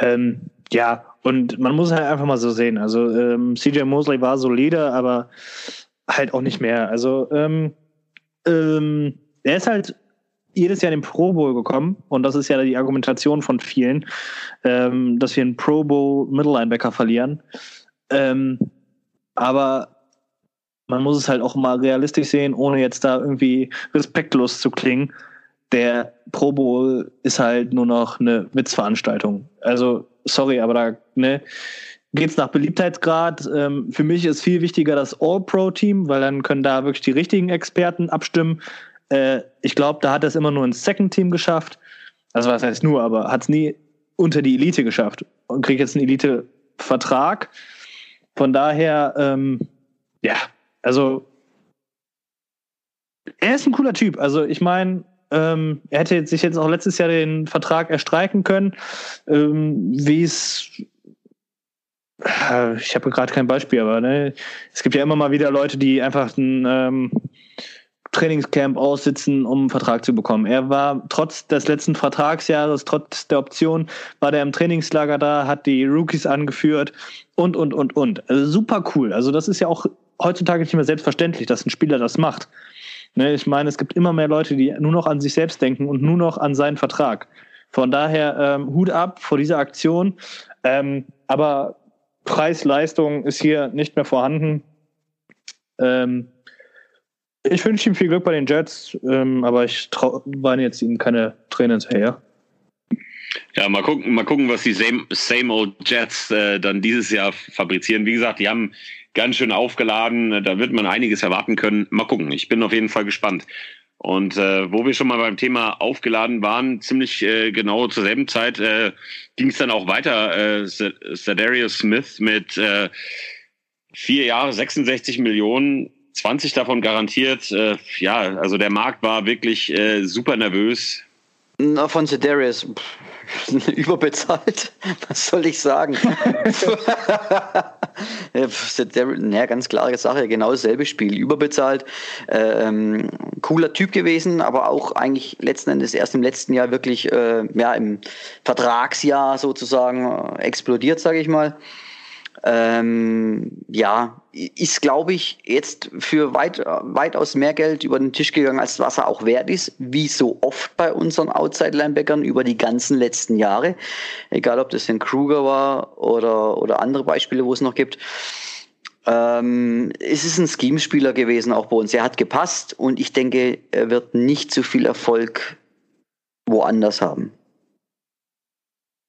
Ähm, ja, und man muss halt einfach mal so sehen. Also ähm, CJ Mosley war solide, aber halt auch nicht mehr. Also ähm, ähm, er ist halt jedes Jahr in den Pro Bowl gekommen und das ist ja die Argumentation von vielen, ähm, dass wir einen Pro Bowl Middle Linebacker verlieren. Ähm, aber man muss es halt auch mal realistisch sehen, ohne jetzt da irgendwie respektlos zu klingen. Der Pro Bowl ist halt nur noch eine Witzveranstaltung. Also sorry, aber da ne, geht es nach Beliebtheitsgrad. Ähm, für mich ist viel wichtiger das All-Pro-Team, weil dann können da wirklich die richtigen Experten abstimmen. Äh, ich glaube, da hat es immer nur ins Second-Team geschafft. Also was heißt nur, aber hat es nie unter die Elite geschafft und kriegt jetzt einen Elite-Vertrag. Von daher, ähm, ja, also er ist ein cooler Typ. Also ich meine, ähm, er hätte sich jetzt auch letztes Jahr den Vertrag erstreiken können. Ähm, Wie es äh, ich habe gerade kein Beispiel, aber ne, es gibt ja immer mal wieder Leute, die einfach ein ähm, Trainingscamp aussitzen, um einen Vertrag zu bekommen. Er war trotz des letzten Vertragsjahres, trotz der Option, war der im Trainingslager da, hat die Rookies angeführt und, und, und, und. Also super cool. Also das ist ja auch heutzutage nicht mehr selbstverständlich, dass ein Spieler das macht. Ne, ich meine, es gibt immer mehr Leute, die nur noch an sich selbst denken und nur noch an seinen Vertrag. Von daher ähm, Hut ab vor dieser Aktion. Ähm, aber Preis-Leistung ist hier nicht mehr vorhanden. Ähm, ich wünsche ihm viel Glück bei den Jets, ähm, aber ich weine jetzt ihnen keine Tränen hinterher. Ja, mal gucken, mal gucken, was die Same, same Old Jets äh, dann dieses Jahr fabrizieren. Wie gesagt, die haben ganz schön aufgeladen. Da wird man einiges erwarten können. Mal gucken. Ich bin auf jeden Fall gespannt. Und äh, wo wir schon mal beim Thema aufgeladen waren, ziemlich äh, genau zur selben Zeit äh, ging es dann auch weiter. Äh, Sadarius Smith mit äh, vier Jahre, 66 Millionen, 20 davon garantiert. Äh, ja, also der Markt war wirklich äh, super nervös. Na, von Sedarius [LAUGHS] überbezahlt. Was soll ich sagen? [LAUGHS] [LAUGHS] ja, ganz klare Sache, genau dasselbe Spiel. Überbezahlt. Ähm, cooler Typ gewesen, aber auch eigentlich letzten Endes erst im letzten Jahr wirklich äh, ja, im Vertragsjahr sozusagen äh, explodiert, sage ich mal. Ähm, ja, ist, glaube ich, jetzt für weit, weitaus mehr Geld über den Tisch gegangen, als was er auch wert ist, wie so oft bei unseren Outside-Linebackern über die ganzen letzten Jahre. Egal, ob das ein Kruger war oder, oder andere Beispiele, wo es noch gibt. Ähm, es ist ein Scheme-Spieler gewesen, auch bei uns. Er hat gepasst und ich denke, er wird nicht so viel Erfolg woanders haben.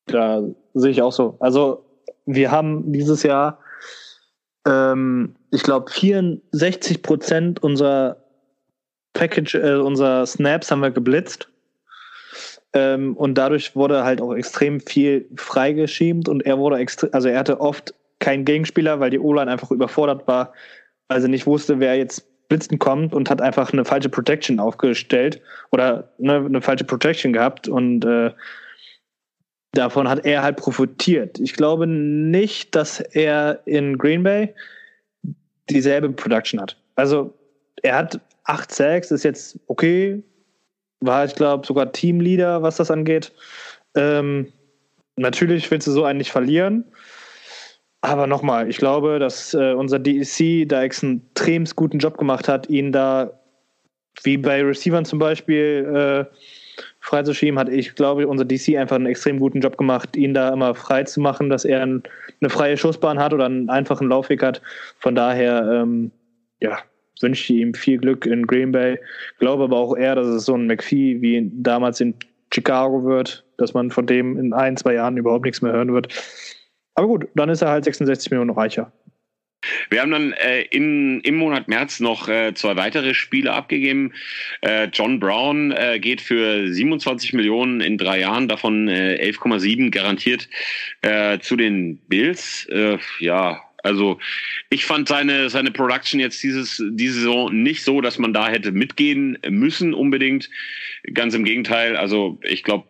Da sehe ich auch so. Also, wir haben dieses Jahr ähm, ich glaube, 64 Prozent unserer Package, äh, unserer Snaps haben wir geblitzt. Ähm, und dadurch wurde halt auch extrem viel freigeschiebt und er wurde extrem, also er hatte oft keinen Gegenspieler, weil die O-Line einfach überfordert war, weil sie nicht wusste, wer jetzt blitzen kommt und hat einfach eine falsche Protection aufgestellt oder ne, eine falsche Protection gehabt und äh, davon hat er halt profitiert. Ich glaube nicht, dass er in Green Bay dieselbe Production hat. Also er hat acht Sacks, ist jetzt okay, war ich glaube sogar Teamleader, was das angeht. Ähm, natürlich willst du so einen nicht verlieren. Aber nochmal, ich glaube, dass äh, unser DEC da extrem guten Job gemacht hat, ihn da, wie bei Receivern zum Beispiel, äh, freizuschieben, hat ich glaube, unser DC einfach einen extrem guten Job gemacht, ihn da immer frei zu machen, dass er ein, eine freie Schussbahn hat oder einen einfachen Laufweg hat. Von daher, ähm, ja, wünsche ich ihm viel Glück in Green Bay. Glaube aber auch eher, dass es so ein McPhee wie damals in Chicago wird, dass man von dem in ein, zwei Jahren überhaupt nichts mehr hören wird. Aber gut, dann ist er halt 66 Millionen reicher. Wir haben dann äh, in, im Monat März noch äh, zwei weitere Spiele abgegeben. Äh, John Brown äh, geht für 27 Millionen in drei Jahren, davon äh, 11,7 garantiert äh, zu den Bills. Äh, ja, also ich fand seine, seine Production jetzt dieses, diese Saison nicht so, dass man da hätte mitgehen müssen unbedingt. Ganz im Gegenteil. Also ich glaube,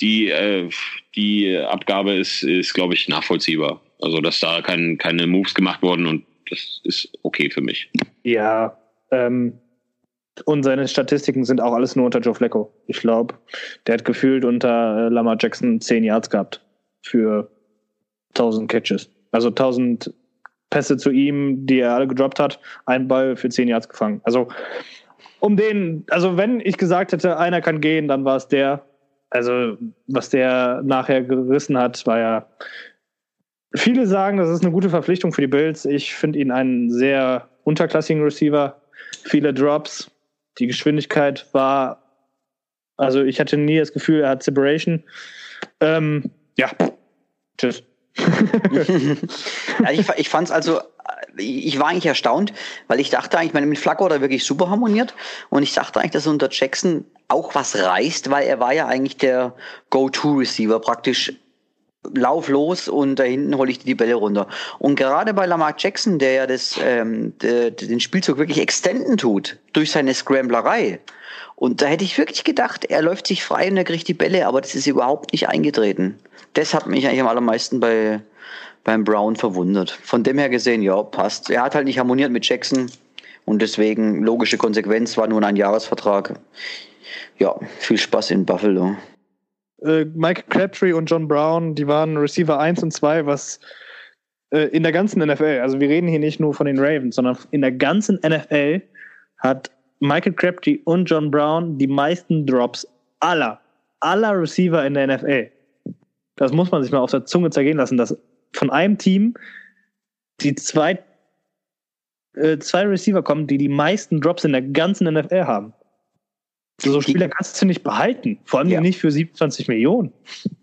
die, äh, die Abgabe ist, ist glaube ich, nachvollziehbar. Also, dass da kein, keine Moves gemacht wurden und das ist okay für mich. Ja, ähm, und seine Statistiken sind auch alles nur unter Joe Flacco. Ich glaube, der hat gefühlt unter äh, Lamar Jackson 10 Yards gehabt für 1000 Catches. Also 1000 Pässe zu ihm, die er alle gedroppt hat, ein Ball für 10 Yards gefangen. Also um den, also wenn ich gesagt hätte, einer kann gehen, dann war es der. Also was der nachher gerissen hat, war ja Viele sagen, das ist eine gute Verpflichtung für die Bills. Ich finde ihn einen sehr unterklassigen Receiver. Viele Drops. Die Geschwindigkeit war, also ich hatte nie das Gefühl, er hat Separation. Ähm, ja, tschüss. [LAUGHS] ja, ich, ich fand es also, ich war eigentlich erstaunt, weil ich dachte eigentlich, meine, mit Flacco hat er wirklich super harmoniert und ich dachte eigentlich, dass unter Jackson auch was reißt, weil er war ja eigentlich der Go-To-Receiver praktisch lauf los und da hinten hole ich die Bälle runter. Und gerade bei Lamar Jackson, der ja das, ähm, der, den Spielzug wirklich extenden tut durch seine Scramblerei. Und da hätte ich wirklich gedacht, er läuft sich frei und er kriegt die Bälle, aber das ist überhaupt nicht eingetreten. Das hat mich eigentlich am allermeisten bei, beim Brown verwundert. Von dem her gesehen, ja, passt. Er hat halt nicht harmoniert mit Jackson und deswegen logische Konsequenz war nur ein Jahresvertrag. Ja, viel Spaß in Buffalo äh, Mike Crabtree und John Brown, die waren Receiver 1 und 2, was äh, in der ganzen NFL, also wir reden hier nicht nur von den Ravens, sondern in der ganzen NFL hat Michael Crabtree und John Brown die meisten Drops aller, aller Receiver in der NFL. Das muss man sich mal auf der Zunge zergehen lassen, dass von einem Team die zwei, äh, zwei Receiver kommen, die die meisten Drops in der ganzen NFL haben. So Spieler kannst du nicht behalten. Vor allem ja. nicht für 27 Millionen.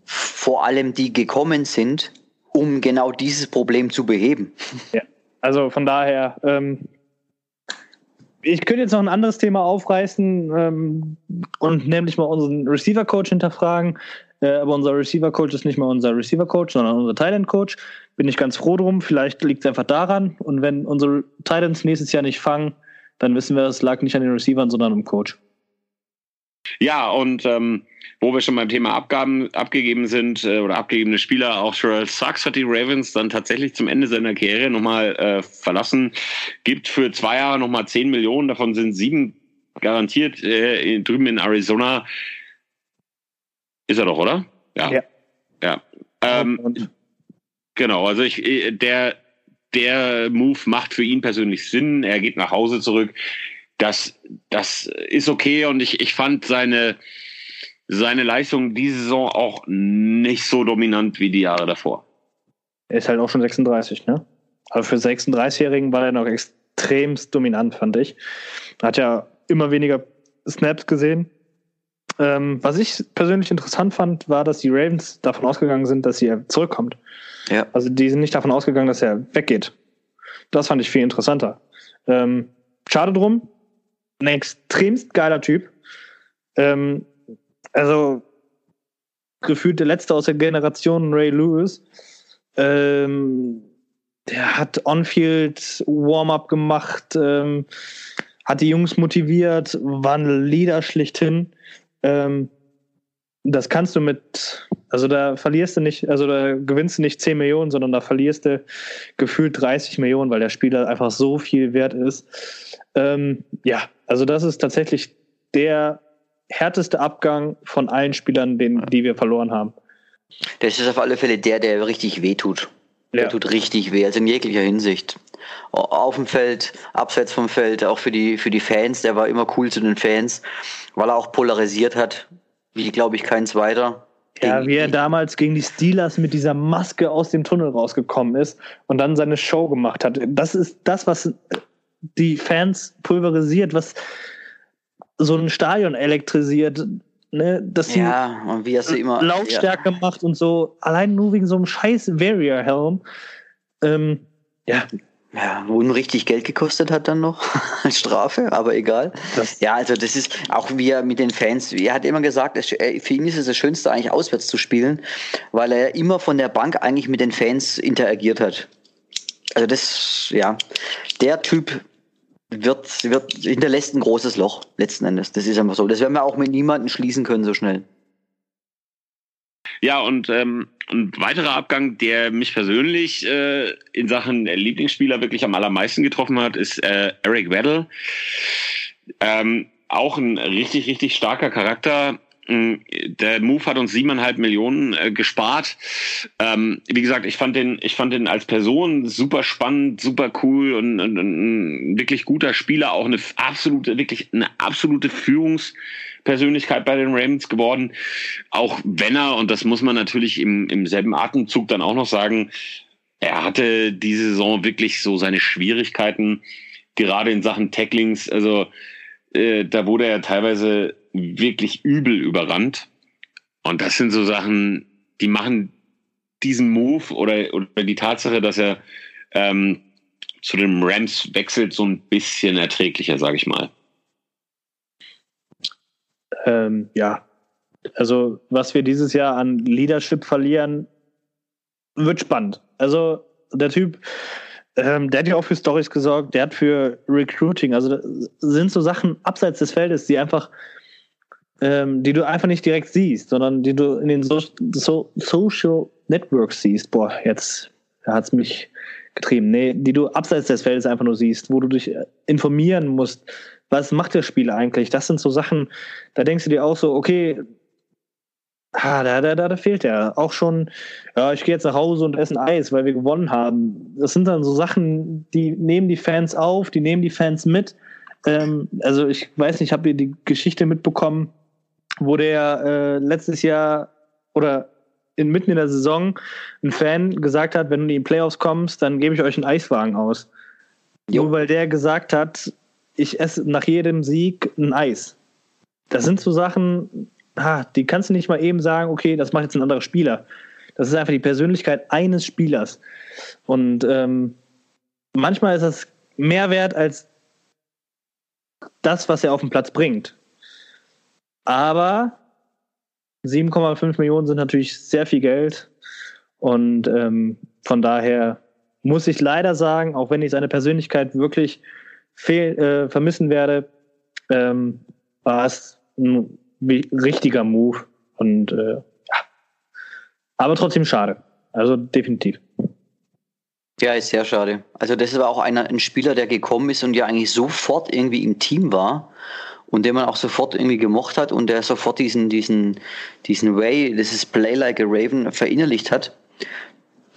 Vor allem die gekommen sind, um genau dieses Problem zu beheben. Ja, also von daher, ähm, ich könnte jetzt noch ein anderes Thema aufreißen ähm, und nämlich mal unseren Receiver-Coach hinterfragen. Äh, aber unser Receiver-Coach ist nicht mal unser Receiver-Coach, sondern unser Thailand-Coach. Bin ich ganz froh drum. Vielleicht liegt es einfach daran. Und wenn unsere Titans nächstes Jahr nicht fangen, dann wissen wir, es lag nicht an den Receivern, sondern am Coach. Ja, und ähm, wo wir schon beim Thema Abgaben abgegeben sind äh, oder abgegebene Spieler, auch Sherrell Sachs hat die Ravens dann tatsächlich zum Ende seiner Karriere nochmal äh, verlassen, gibt für zwei Jahre nochmal 10 Millionen, davon sind sieben garantiert äh, drüben in Arizona. Ist er doch, oder? Ja. Ja. ja. Ähm, genau, also ich, äh, der, der Move macht für ihn persönlich Sinn. Er geht nach Hause zurück das, das ist okay und ich, ich fand seine, seine Leistung diese Saison auch nicht so dominant wie die Jahre davor. Er ist halt auch schon 36, ne? Aber für 36-Jährigen war er noch extremst dominant, fand ich. Hat ja immer weniger Snaps gesehen. Ähm, was ich persönlich interessant fand, war, dass die Ravens davon ausgegangen sind, dass er zurückkommt. Ja. Also die sind nicht davon ausgegangen, dass er weggeht. Das fand ich viel interessanter. Ähm, schade drum, ein extremst geiler Typ. Ähm, also gefühlt der letzte aus der Generation Ray Lewis. Ähm, der hat On-Field Warm-up gemacht, ähm, hat die Jungs motiviert, war ein Leader schlichthin. Ähm, das kannst du mit, also da verlierst du nicht, also da gewinnst du nicht 10 Millionen, sondern da verlierst du gefühlt 30 Millionen, weil der Spieler einfach so viel wert ist. Ähm, ja, also das ist tatsächlich der härteste Abgang von allen Spielern, den, die wir verloren haben. Das ist auf alle Fälle der, der richtig weh tut. Ja. Der tut richtig weh, also in jeglicher Hinsicht. Auf dem Feld, abseits vom Feld, auch für die, für die Fans, der war immer cool zu den Fans, weil er auch polarisiert hat, wie glaube ich kein zweiter. Ja, wie er damals gegen die Steelers mit dieser Maske aus dem Tunnel rausgekommen ist und dann seine Show gemacht hat. Das ist das, was die Fans pulverisiert, was so ein Stadion elektrisiert, ne, dass sie ja, und wie hast du immer, Lautstärke ja. macht und so, allein nur wegen so einem scheiß Warrior-Helm. Ähm, ja, ja, unrichtig Geld gekostet hat dann noch als [LAUGHS] Strafe, aber egal. Das ja, also das ist auch wie er mit den Fans, er hat immer gesagt, für ihn ist es das Schönste eigentlich auswärts zu spielen, weil er immer von der Bank eigentlich mit den Fans interagiert hat. Also das, ja, der Typ wird, wird hinterlässt ein großes Loch letzten Endes. Das ist einfach so. Das werden wir auch mit niemandem schließen können so schnell. Ja, und ähm, ein weiterer Abgang, der mich persönlich äh, in Sachen Lieblingsspieler wirklich am allermeisten getroffen hat, ist äh, Eric Weddle. Ähm, auch ein richtig, richtig starker Charakter. Mm, der Move hat uns siebeneinhalb Millionen äh, gespart. Ähm, wie gesagt, ich fand den, ich fand den als Person super spannend, super cool und, und, wirklich guter Spieler, auch eine absolute, wirklich eine absolute Führungspersönlichkeit bei den Ravens geworden. Auch wenn er, und das muss man natürlich im, im selben Atemzug dann auch noch sagen, er hatte diese Saison wirklich so seine Schwierigkeiten, gerade in Sachen Tacklings. Also äh, da wurde er teilweise wirklich übel überrannt. Und das sind so Sachen, die machen diesen Move oder, oder die Tatsache, dass er ähm, zu den Rams wechselt, so ein bisschen erträglicher, sage ich mal. Ähm, ja, also was wir dieses Jahr an Leadership verlieren, wird spannend. Also der Typ, ähm, der hat ja auch für Stories gesorgt, der hat für Recruiting, also sind so Sachen abseits des Feldes, die einfach ähm, die du einfach nicht direkt siehst, sondern die du in den so so Social Networks siehst. Boah, jetzt hat es mich getrieben. Nee, die du abseits des Feldes einfach nur siehst, wo du dich äh, informieren musst. Was macht der Spieler eigentlich? Das sind so Sachen, da denkst du dir auch so, okay, ah, da, da, da, da fehlt er. Auch schon, ja, ich gehe jetzt nach Hause und esse ein Eis, weil wir gewonnen haben. Das sind dann so Sachen, die nehmen die Fans auf, die nehmen die Fans mit. Ähm, also ich weiß nicht, habt ihr die Geschichte mitbekommen? Wo der äh, letztes Jahr oder in, mitten in der Saison ein Fan gesagt hat, wenn du in die Playoffs kommst, dann gebe ich euch einen Eiswagen aus. Jo. Nur weil der gesagt hat, ich esse nach jedem Sieg ein Eis. Das sind so Sachen, ah, die kannst du nicht mal eben sagen, okay, das macht jetzt ein anderer Spieler. Das ist einfach die Persönlichkeit eines Spielers. Und ähm, manchmal ist das mehr wert als das, was er auf den Platz bringt. Aber 7,5 Millionen sind natürlich sehr viel Geld. Und ähm, von daher muss ich leider sagen, auch wenn ich seine Persönlichkeit wirklich fehl, äh, vermissen werde, ähm, war es ein richtiger Move. Und äh, ja. Aber trotzdem schade. Also definitiv. Ja, ist sehr schade. Also das war auch einer, ein Spieler, der gekommen ist und ja eigentlich sofort irgendwie im Team war und den man auch sofort irgendwie gemocht hat und der sofort diesen, diesen, diesen Way, dieses Play like a Raven verinnerlicht hat.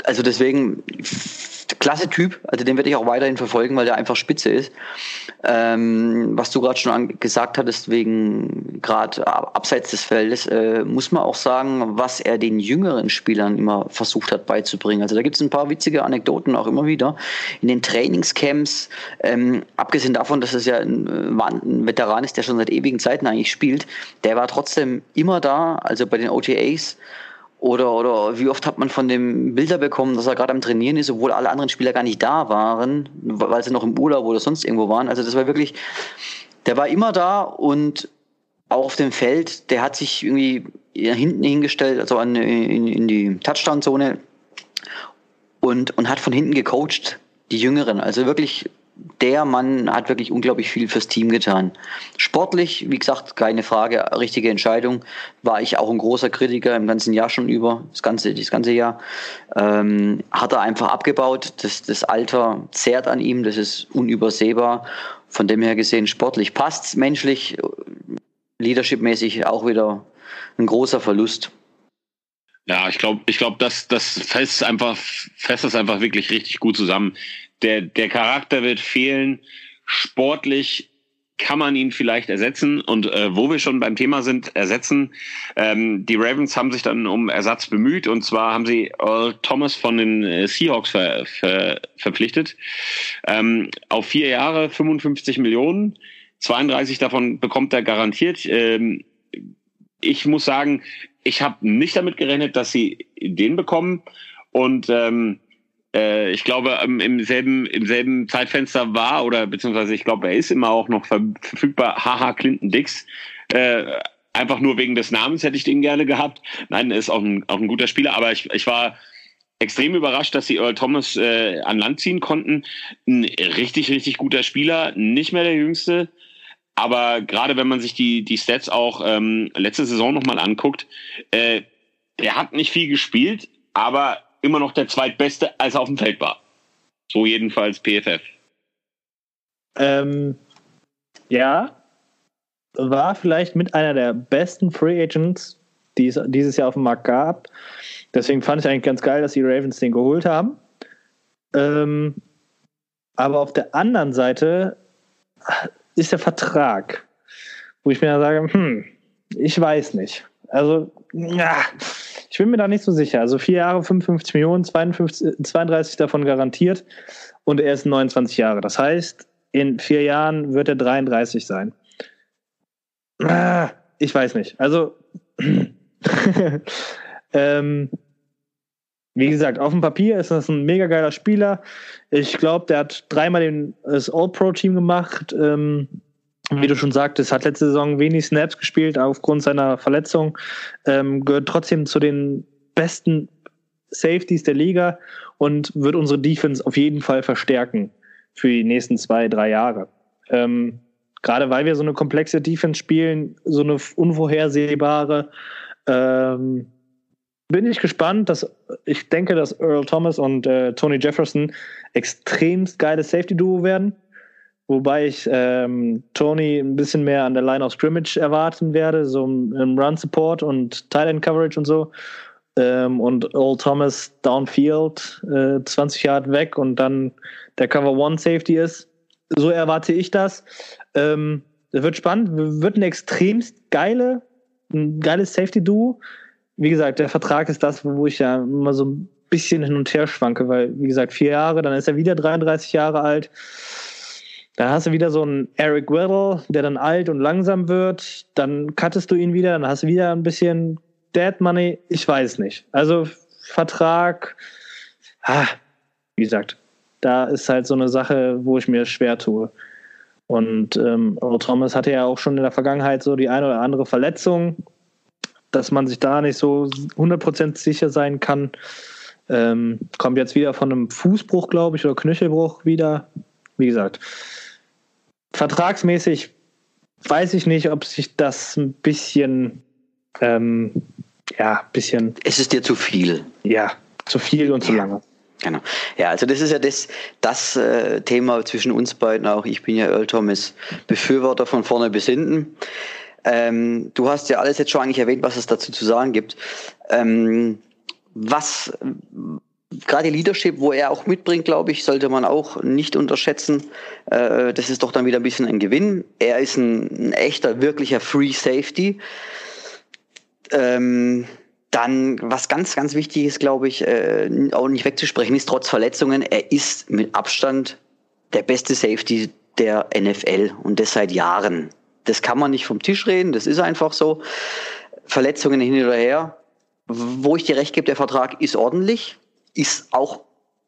Also deswegen, klasse Typ, also den werde ich auch weiterhin verfolgen, weil der einfach spitze ist. Ähm, was du gerade schon gesagt hattest, wegen gerade abseits des Feldes, äh, muss man auch sagen, was er den jüngeren Spielern immer versucht hat beizubringen. Also da gibt es ein paar witzige Anekdoten auch immer wieder. In den Trainingscamps, ähm, abgesehen davon, dass es ja ein, äh, ein Veteran ist, der schon seit ewigen Zeiten eigentlich spielt, der war trotzdem immer da, also bei den OTAs oder, oder wie oft hat man von dem Bilder bekommen, dass er gerade am Trainieren ist, obwohl alle anderen Spieler gar nicht da waren, weil sie noch im Urlaub oder sonst irgendwo waren. Also das war wirklich, der war immer da und auch auf dem Feld, der hat sich irgendwie hinten hingestellt, also an, in, in die Touchdown-Zone und, und hat von hinten gecoacht, die Jüngeren. Also wirklich der Mann hat wirklich unglaublich viel fürs Team getan. Sportlich, wie gesagt, keine Frage, richtige Entscheidung. War ich auch ein großer Kritiker im ganzen Jahr schon über, das ganze, das ganze Jahr. Ähm, hat er einfach abgebaut. Das, das Alter zehrt an ihm, das ist unübersehbar. Von dem her gesehen, sportlich passt's, menschlich, leadershipmäßig auch wieder ein großer Verlust. Ja, ich glaube, ich glaube, das, das fest einfach, fest das einfach wirklich richtig gut zusammen der, der Charakter wird fehlen. Sportlich kann man ihn vielleicht ersetzen. Und äh, wo wir schon beim Thema sind, ersetzen. Ähm, die Ravens haben sich dann um Ersatz bemüht. Und zwar haben sie Earl Thomas von den äh, Seahawks ver, ver, verpflichtet. Ähm, auf vier Jahre 55 Millionen. 32 davon bekommt er garantiert. Ähm, ich muss sagen, ich habe nicht damit gerechnet, dass sie den bekommen. Und ähm, äh, ich glaube, ähm, im selben, im selben Zeitfenster war, oder beziehungsweise ich glaube, er ist immer auch noch verfügbar, haha, Clinton Dix. Äh, einfach nur wegen des Namens hätte ich den gerne gehabt. Nein, er ist auch ein, auch ein guter Spieler, aber ich, ich war extrem überrascht, dass sie Earl Thomas äh, an Land ziehen konnten. Ein richtig, richtig guter Spieler, nicht mehr der jüngste. Aber gerade wenn man sich die, die Stats auch ähm, letzte Saison nochmal anguckt, äh, der hat nicht viel gespielt, aber immer noch der zweitbeste, als er auf dem Feld war. So jedenfalls PFF. Ähm, ja, war vielleicht mit einer der besten Free Agents, die es dieses Jahr auf dem Markt gab. Deswegen fand ich eigentlich ganz geil, dass die Ravens den geholt haben. Ähm, aber auf der anderen Seite ist der Vertrag, wo ich mir dann sage, hm, ich weiß nicht. Also, ja, ich bin mir da nicht so sicher. Also vier Jahre, 55 Millionen, 52, 32 davon garantiert und er ist 29 Jahre. Das heißt, in vier Jahren wird er 33 sein. Ah, ich weiß nicht. Also, [LAUGHS] ähm, wie gesagt, auf dem Papier ist das ein mega geiler Spieler. Ich glaube, der hat dreimal den, das All-Pro-Team gemacht. Ähm, wie du schon sagtest, hat letzte Saison wenig Snaps gespielt aufgrund seiner Verletzung. Ähm, gehört trotzdem zu den besten Safeties der Liga und wird unsere Defense auf jeden Fall verstärken für die nächsten zwei, drei Jahre. Ähm, gerade weil wir so eine komplexe Defense spielen, so eine unvorhersehbare, ähm, bin ich gespannt, dass ich denke, dass Earl Thomas und äh, Tony Jefferson extremst geiles Safety-Duo werden. Wobei ich ähm, Tony ein bisschen mehr an der Line of Scrimmage erwarten werde, so im Run Support und Tight End Coverage und so. Ähm, und Earl Thomas downfield, äh, 20 Yard weg und dann der Cover One Safety ist. So erwarte ich das. Ähm, das wird spannend, wird ein extremst geile, ein geiles Safety-Duo wie gesagt, der Vertrag ist das, wo ich ja immer so ein bisschen hin und her schwanke, weil, wie gesagt, vier Jahre, dann ist er wieder 33 Jahre alt. Dann hast du wieder so einen Eric Weddle, der dann alt und langsam wird. Dann cuttest du ihn wieder, dann hast du wieder ein bisschen Dead Money. Ich weiß nicht. Also Vertrag, ah, wie gesagt, da ist halt so eine Sache, wo ich mir schwer tue. Und ähm, Earl Thomas hatte ja auch schon in der Vergangenheit so die eine oder andere Verletzung dass man sich da nicht so 100% sicher sein kann. Ähm, kommt jetzt wieder von einem Fußbruch, glaube ich, oder Knöchelbruch wieder. Wie gesagt, vertragsmäßig weiß ich nicht, ob sich das ein bisschen, ähm, ja, bisschen. Es ist dir zu viel. Ja, zu viel und zu ja. lange. Genau. Ja, also das ist ja das, das äh, Thema zwischen uns beiden auch. Ich bin ja Earl Thomas Befürworter von vorne bis hinten. Ähm, du hast ja alles jetzt schon eigentlich erwähnt, was es dazu zu sagen gibt. Ähm, was gerade Leadership, wo er auch mitbringt, glaube ich, sollte man auch nicht unterschätzen. Äh, das ist doch dann wieder ein bisschen ein Gewinn. Er ist ein, ein echter, wirklicher Free Safety. Ähm, dann, was ganz, ganz wichtig ist, glaube ich, äh, auch nicht wegzusprechen, ist trotz Verletzungen, er ist mit Abstand der beste Safety der NFL und das seit Jahren. Das kann man nicht vom Tisch reden, das ist einfach so. Verletzungen hin oder her. Wo ich dir recht gebe, der Vertrag ist ordentlich, ist auch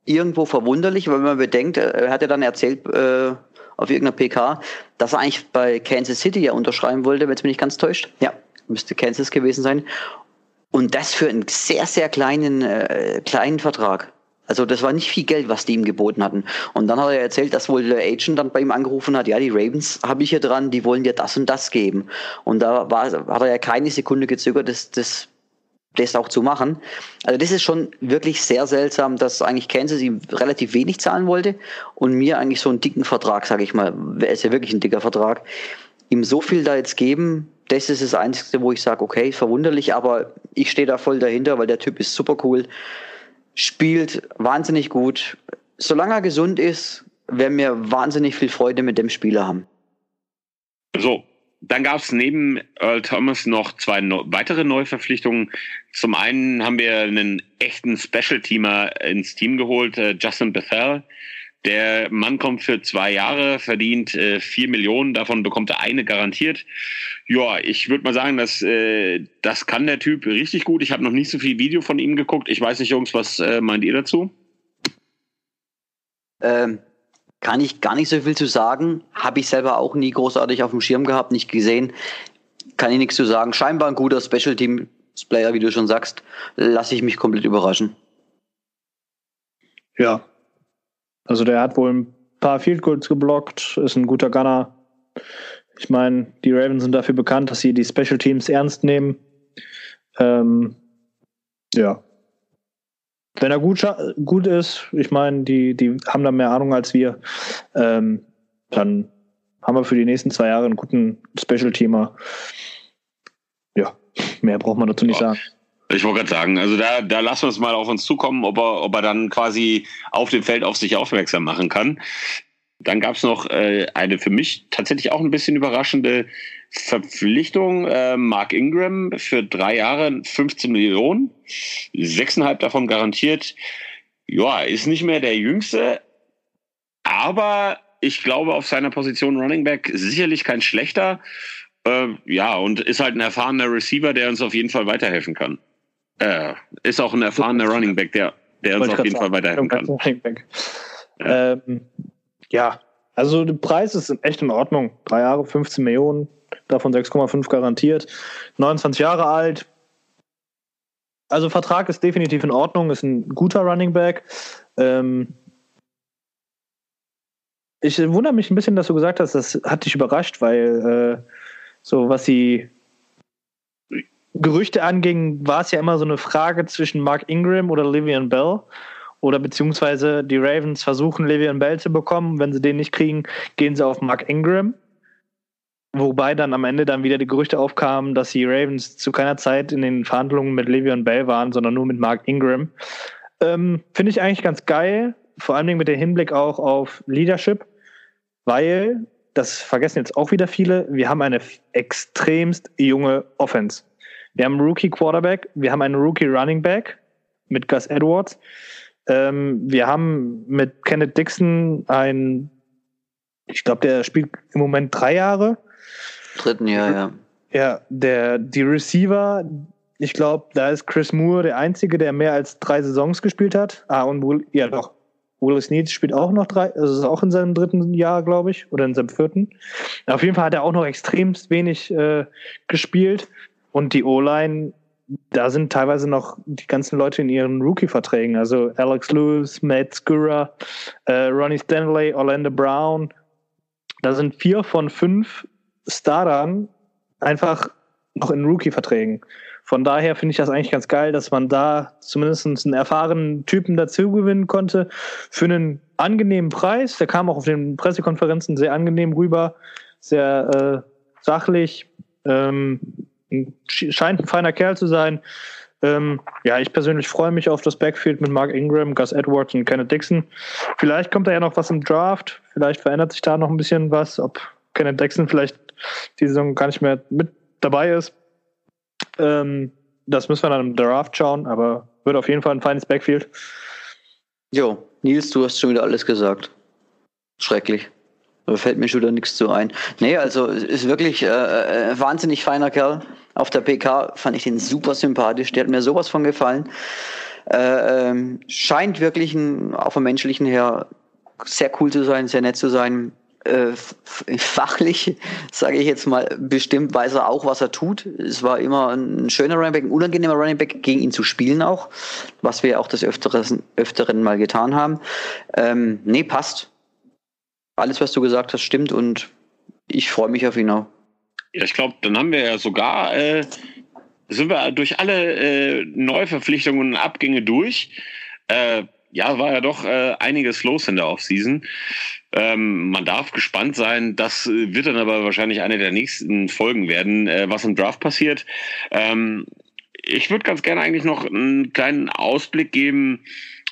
irgendwo verwunderlich, weil man bedenkt, er hat ja dann erzählt äh, auf irgendeiner PK, dass er eigentlich bei Kansas City ja unterschreiben wollte, wenn es mich nicht ganz täuscht. Ja, müsste Kansas gewesen sein. Und das für einen sehr, sehr kleinen, äh, kleinen Vertrag. Also das war nicht viel Geld, was die ihm geboten hatten. Und dann hat er erzählt, dass wohl der Agent dann bei ihm angerufen hat, ja, die Ravens habe ich hier dran, die wollen dir das und das geben. Und da war, hat er ja keine Sekunde gezögert, das, das, das auch zu machen. Also das ist schon wirklich sehr seltsam, dass eigentlich Kansas ihm relativ wenig zahlen wollte und mir eigentlich so einen dicken Vertrag, sage ich mal, ist ja wirklich ein dicker Vertrag, ihm so viel da jetzt geben, das ist das Einzige, wo ich sage, okay, verwunderlich, aber ich stehe da voll dahinter, weil der Typ ist super cool spielt wahnsinnig gut. Solange er gesund ist, werden wir wahnsinnig viel Freude mit dem Spieler haben. So, dann gab es neben Earl Thomas noch zwei no weitere Neuverpflichtungen. Zum einen haben wir einen echten Special-Teamer ins Team geholt, äh, Justin Bethel. Der Mann kommt für zwei Jahre, verdient äh, vier Millionen, davon bekommt er eine garantiert. Ja, ich würde mal sagen, dass äh, das kann der Typ richtig gut. Ich habe noch nicht so viel Video von ihm geguckt. Ich weiß nicht, Jungs, was äh, meint ihr dazu? Ähm, kann ich gar nicht so viel zu sagen. Habe ich selber auch nie großartig auf dem Schirm gehabt, nicht gesehen. Kann ich nichts zu sagen. Scheinbar ein guter Special Team Player, wie du schon sagst. Lasse ich mich komplett überraschen. Ja. Also der hat wohl ein paar Field Goals geblockt, ist ein guter Gunner. Ich meine, die Ravens sind dafür bekannt, dass sie die Special Teams ernst nehmen. Ähm, ja. Wenn er gut, gut ist, ich meine, die, die haben da mehr Ahnung als wir, ähm, dann haben wir für die nächsten zwei Jahre einen guten Special-Teamer. Ja, mehr braucht man dazu nicht sagen. Ich wollte gerade sagen, also da, da lassen wir es mal auf uns zukommen, ob er, ob er dann quasi auf dem Feld auf sich aufmerksam machen kann. Dann gab es noch äh, eine für mich tatsächlich auch ein bisschen überraschende Verpflichtung. Äh, Mark Ingram für drei Jahre 15 Millionen, sechseinhalb davon garantiert. Ja, ist nicht mehr der Jüngste, aber ich glaube auf seiner Position Running Back sicherlich kein schlechter. Äh, ja, und ist halt ein erfahrener Receiver, der uns auf jeden Fall weiterhelfen kann. Äh, ist auch ein erfahrener Running Back, der, der uns auf jeden Fall weiterhelfen kann. Ähm, ja, also der Preis ist echt in Ordnung. Drei Jahre, 15 Millionen, davon 6,5 garantiert. 29 Jahre alt. Also Vertrag ist definitiv in Ordnung, ist ein guter Running Back. Ähm, ich wundere mich ein bisschen, dass du gesagt hast, das hat dich überrascht, weil äh, so was die Gerüchte anging, war es ja immer so eine Frage zwischen Mark Ingram oder Livian Bell. Oder beziehungsweise die Ravens versuchen, Le'Veon Bell zu bekommen. Wenn sie den nicht kriegen, gehen sie auf Mark Ingram. Wobei dann am Ende dann wieder die Gerüchte aufkamen, dass die Ravens zu keiner Zeit in den Verhandlungen mit Le'Veon Bell waren, sondern nur mit Mark Ingram. Ähm, Finde ich eigentlich ganz geil, vor allem mit dem Hinblick auch auf Leadership, weil, das vergessen jetzt auch wieder viele, wir haben eine extremst junge Offense. Wir haben einen Rookie Quarterback, wir haben einen Rookie Running Back mit Gus Edwards. Ähm, wir haben mit Kenneth Dixon ein, ich glaube, der spielt im Moment drei Jahre. Dritten Jahr, ja. Ja, der, die Receiver, ich glaube, da ist Chris Moore der Einzige, der mehr als drei Saisons gespielt hat. Ah, und Will, ja doch. Willis Needs spielt auch noch drei, also ist auch in seinem dritten Jahr, glaube ich, oder in seinem vierten. Auf jeden Fall hat er auch noch extremst wenig äh, gespielt. Und die O-Line da sind teilweise noch die ganzen Leute in ihren Rookie-Verträgen. Also Alex Lewis, Matt Skura, äh, Ronnie Stanley, Orlando Brown. Da sind vier von fünf Startern einfach noch in Rookie-Verträgen. Von daher finde ich das eigentlich ganz geil, dass man da zumindest einen erfahrenen Typen dazu gewinnen konnte für einen angenehmen Preis. Der kam auch auf den Pressekonferenzen sehr angenehm rüber, sehr äh, sachlich. Ähm, scheint ein feiner Kerl zu sein. Ähm, ja, ich persönlich freue mich auf das Backfield mit Mark Ingram, Gus Edwards und Kenneth Dixon. Vielleicht kommt da ja noch was im Draft. Vielleicht verändert sich da noch ein bisschen was, ob Kenneth Dixon vielleicht die Saison gar nicht mehr mit dabei ist. Ähm, das müssen wir dann im Draft schauen, aber wird auf jeden Fall ein feines Backfield. Jo, Nils, du hast schon wieder alles gesagt. Schrecklich. Da fällt mir schon wieder nichts zu ein. Nee, also ist wirklich äh, äh, wahnsinnig feiner Kerl. Auf der PK fand ich den super sympathisch. Der hat mir sowas von gefallen. Äh, ähm, scheint wirklich ein, auf dem menschlichen her sehr cool zu sein, sehr nett zu sein. Äh, fachlich, [LAUGHS] sage ich jetzt mal, bestimmt weiß er auch, was er tut. Es war immer ein schöner Running Back, ein unangenehmer Running Back, gegen ihn zu spielen auch, was wir auch des Öfteren, Öfteren mal getan haben. Ähm, nee, passt alles, was du gesagt hast, stimmt und ich freue mich auf ihn auch. Ja, ich glaube, dann haben wir ja sogar, äh, sind wir durch alle äh, Neuverpflichtungen und Abgänge durch. Äh, ja, war ja doch äh, einiges los in der Offseason. Ähm, man darf gespannt sein. Das wird dann aber wahrscheinlich eine der nächsten Folgen werden, äh, was im Draft passiert. Ähm, ich würde ganz gerne eigentlich noch einen kleinen Ausblick geben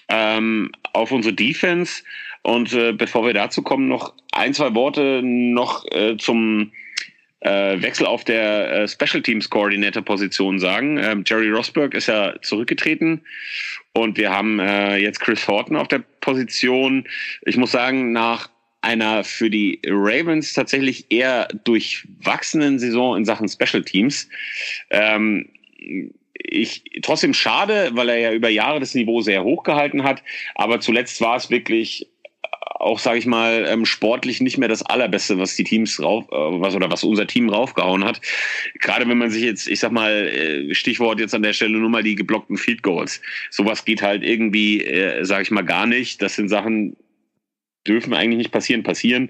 ähm, auf unsere Defense. Und äh, bevor wir dazu kommen, noch ein, zwei Worte noch äh, zum äh, Wechsel auf der äh, Special Teams Coordinator Position sagen. Ähm, Jerry Rosberg ist ja zurückgetreten und wir haben äh, jetzt Chris Horton auf der Position. Ich muss sagen, nach einer für die Ravens tatsächlich eher durchwachsenen Saison in Sachen Special Teams. Ähm, ich trotzdem schade, weil er ja über Jahre das Niveau sehr hoch gehalten hat, aber zuletzt war es wirklich auch, sage ich mal, ähm, sportlich nicht mehr das allerbeste, was die Teams rauf, äh, was oder was unser Team raufgehauen hat. Gerade wenn man sich jetzt, ich sag mal, äh, Stichwort jetzt an der Stelle nur mal die geblockten Field Goals. Sowas geht halt irgendwie, äh, sage ich mal, gar nicht. Das sind Sachen, dürfen eigentlich nicht passieren, passieren.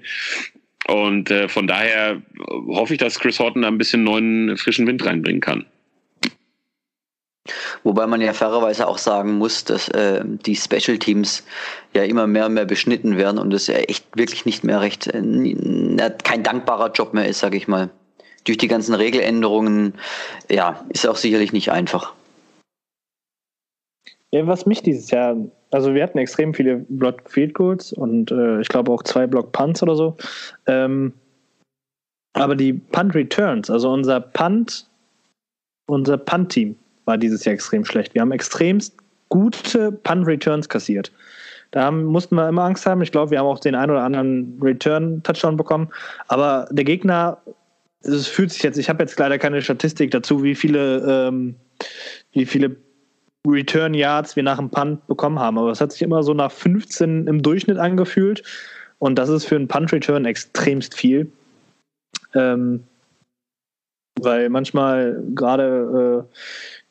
Und äh, von daher hoffe ich, dass Chris Horton da ein bisschen neuen, frischen Wind reinbringen kann. Wobei man ja fairerweise auch sagen muss, dass äh, die Special Teams ja immer mehr und mehr beschnitten werden und es ja echt wirklich nicht mehr recht, äh, kein dankbarer Job mehr ist, sage ich mal. Durch die ganzen Regeländerungen, ja, ist auch sicherlich nicht einfach. Ja, was mich dieses Jahr, also wir hatten extrem viele Block Field Goals und äh, ich glaube auch zwei Block Punts oder so. Ähm, aber die Punt Returns, also unser Punt, unser Punt-Team, war dieses Jahr extrem schlecht. Wir haben extremst gute Punt-Returns kassiert. Da mussten wir immer Angst haben. Ich glaube, wir haben auch den einen oder anderen Return-Touchdown bekommen. Aber der Gegner, es fühlt sich jetzt, ich habe jetzt leider keine Statistik dazu, wie viele, ähm, wie viele Return Yards wir nach dem Punt bekommen haben. Aber es hat sich immer so nach 15 im Durchschnitt angefühlt. Und das ist für einen Punt Return extremst viel. Ähm, weil manchmal gerade äh,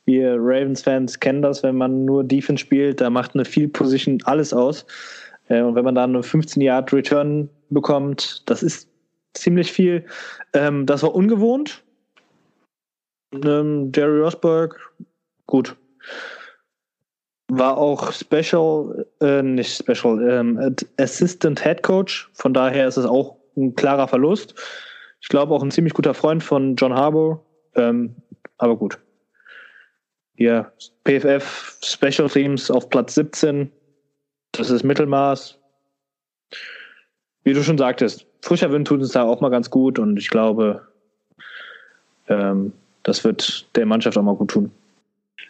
wir Ravens-Fans kennen das, wenn man nur Defense spielt, da macht eine Field Position alles aus. Äh, und wenn man dann eine 15-Yard-Return bekommt, das ist ziemlich viel. Ähm, das war ungewohnt. Ähm, Jerry Rosberg, gut. War auch Special, äh, nicht Special, ähm, Assistant Head Coach. Von daher ist es auch ein klarer Verlust. Ich glaube auch ein ziemlich guter Freund von John Harbour. Ähm, aber gut hier PFF Special Teams auf Platz 17. Das ist Mittelmaß. Wie du schon sagtest, frischer Wind tut uns da auch mal ganz gut und ich glaube, ähm, das wird der Mannschaft auch mal gut tun.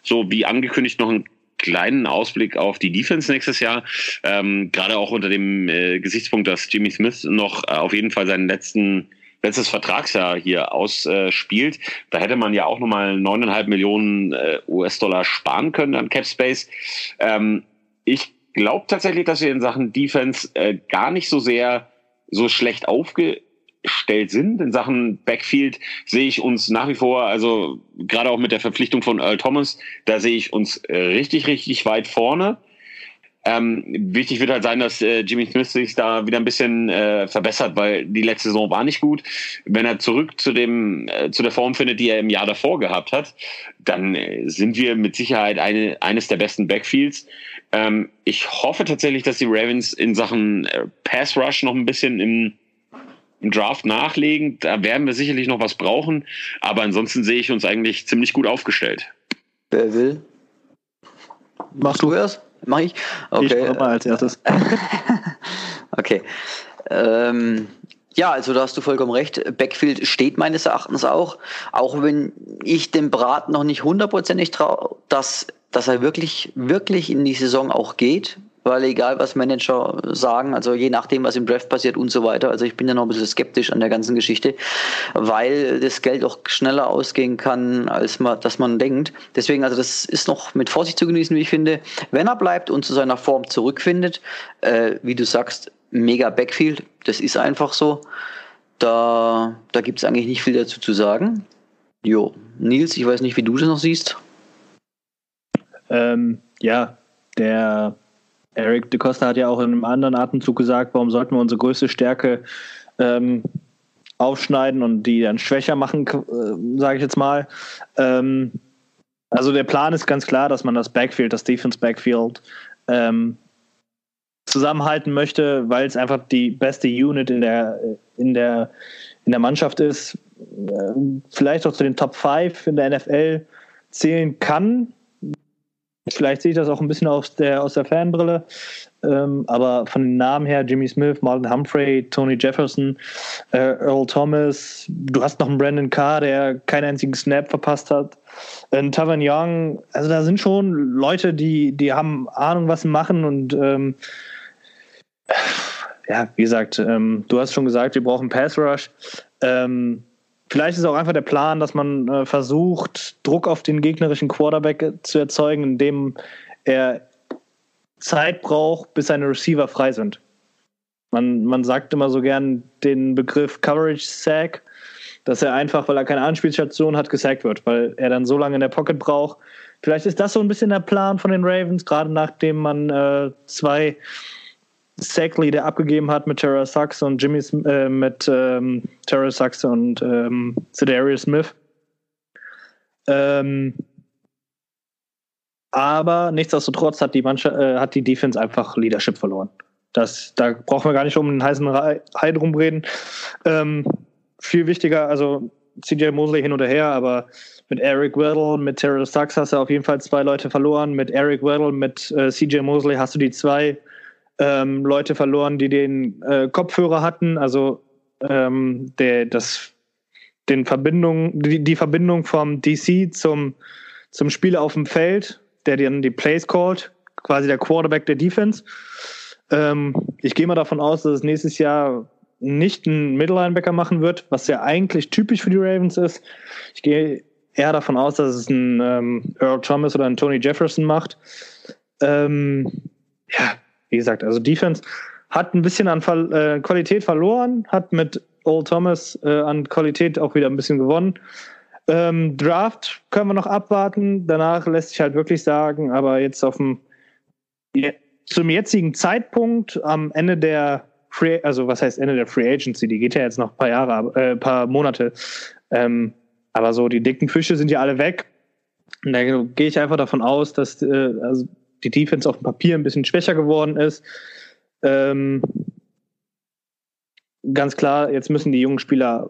So, wie angekündigt, noch ein kleinen Ausblick auf die Defense nächstes Jahr. Ähm, gerade auch unter dem äh, Gesichtspunkt, dass Jimmy Smith noch äh, auf jeden Fall seinen letzten letztes Vertragsjahr hier ausspielt. da hätte man ja auch nochmal neuneinhalb Millionen äh, US-Dollar sparen können an Cap Space. Ähm, ich glaube tatsächlich, dass wir in Sachen Defense äh, gar nicht so sehr so schlecht aufgestellt sind. In Sachen Backfield sehe ich uns nach wie vor, also gerade auch mit der Verpflichtung von Earl Thomas, da sehe ich uns äh, richtig, richtig weit vorne. Ähm, wichtig wird halt sein, dass äh, Jimmy Smith sich da wieder ein bisschen äh, verbessert, weil die letzte Saison war nicht gut. Wenn er zurück zu dem äh, zu der Form findet, die er im Jahr davor gehabt hat, dann äh, sind wir mit Sicherheit eine, eines der besten Backfields. Ähm, ich hoffe tatsächlich, dass die Ravens in Sachen äh, Pass Rush noch ein bisschen im im Draft nachlegen. Da werden wir sicherlich noch was brauchen, aber ansonsten sehe ich uns eigentlich ziemlich gut aufgestellt. Wer will? Machst du erst? Mach ich? Okay. Ich mal als erstes. [LAUGHS] okay. Ähm, ja, also da hast du vollkommen recht. Backfield steht meines Erachtens auch, auch wenn ich dem Brat noch nicht hundertprozentig traue, dass, dass er wirklich, wirklich in die Saison auch geht weil egal was Manager sagen, also je nachdem, was im Draft passiert und so weiter, also ich bin ja noch ein bisschen skeptisch an der ganzen Geschichte, weil das Geld auch schneller ausgehen kann, als man, dass man denkt. Deswegen, also das ist noch mit Vorsicht zu genießen, wie ich finde. Wenn er bleibt und zu seiner Form zurückfindet, äh, wie du sagst, mega Backfield, das ist einfach so. Da, da gibt es eigentlich nicht viel dazu zu sagen. Jo, Nils, ich weiß nicht, wie du das noch siehst. Ähm, ja, der Eric de Costa hat ja auch in einem anderen Atemzug gesagt, warum sollten wir unsere größte Stärke ähm, aufschneiden und die dann schwächer machen, äh, sage ich jetzt mal. Ähm, also der Plan ist ganz klar, dass man das Backfield, das Defense Backfield ähm, zusammenhalten möchte, weil es einfach die beste Unit in der, in der, in der Mannschaft ist. Äh, vielleicht auch zu den Top 5 in der NFL zählen kann, Vielleicht sehe ich das auch ein bisschen aus der, aus der Fanbrille. Ähm, aber von den Namen her, Jimmy Smith, Martin Humphrey, Tony Jefferson, äh, Earl Thomas, du hast noch einen Brandon Carr, der keinen einzigen Snap verpasst hat. Ein Tavan Young, also da sind schon Leute, die, die haben Ahnung, was sie machen und ähm, ja, wie gesagt, ähm, du hast schon gesagt, wir brauchen Pass Rush. Ähm, Vielleicht ist auch einfach der Plan, dass man äh, versucht, Druck auf den gegnerischen Quarterback zu erzeugen, indem er Zeit braucht, bis seine Receiver frei sind. Man, man sagt immer so gern den Begriff Coverage Sack, dass er einfach, weil er keine Anspielstation hat, gesackt wird, weil er dann so lange in der Pocket braucht. Vielleicht ist das so ein bisschen der Plan von den Ravens, gerade nachdem man äh, zwei Sack-Leader abgegeben hat mit Terra Sachs und Jimmy äh, mit ähm, Terra Sachs und ähm, Cedarius Smith. Ähm, aber nichtsdestotrotz hat die Mannschaft, äh, hat die Defense einfach Leadership verloren. Das, da brauchen wir gar nicht um den heißen Hai rumreden. Ähm, viel wichtiger, also CJ Mosley hin oder her, aber mit Eric Weddle, mit Terrell Sachs hast du auf jeden Fall zwei Leute verloren. Mit Eric Weddle, mit äh, CJ Mosley hast du die zwei ähm, Leute verloren, die den äh, Kopfhörer hatten, also ähm, der, das, den Verbindung, die, die Verbindung vom DC zum, zum Spieler auf dem Feld, der dann die Plays called, quasi der Quarterback der Defense. Ähm, ich gehe mal davon aus, dass es nächstes Jahr nicht ein Middle-Linebacker machen wird, was ja eigentlich typisch für die Ravens ist. Ich gehe eher davon aus, dass es ein ähm, Earl Thomas oder ein Tony Jefferson macht. Ähm, ja, wie gesagt, also Defense hat ein bisschen an Ver äh, Qualität verloren, hat mit Old Thomas äh, an Qualität auch wieder ein bisschen gewonnen. Ähm, Draft können wir noch abwarten. Danach lässt sich halt wirklich sagen, aber jetzt auf dem zum jetzigen Zeitpunkt am Ende der Free, also was heißt Ende der Free Agency, die geht ja jetzt noch ein paar Jahre, äh, paar Monate. Ähm, aber so die dicken Fische sind ja alle weg. Und da gehe ich einfach davon aus, dass äh, also die Defense auf dem Papier ein bisschen schwächer geworden ist. Ähm, ganz klar, jetzt müssen die jungen Spieler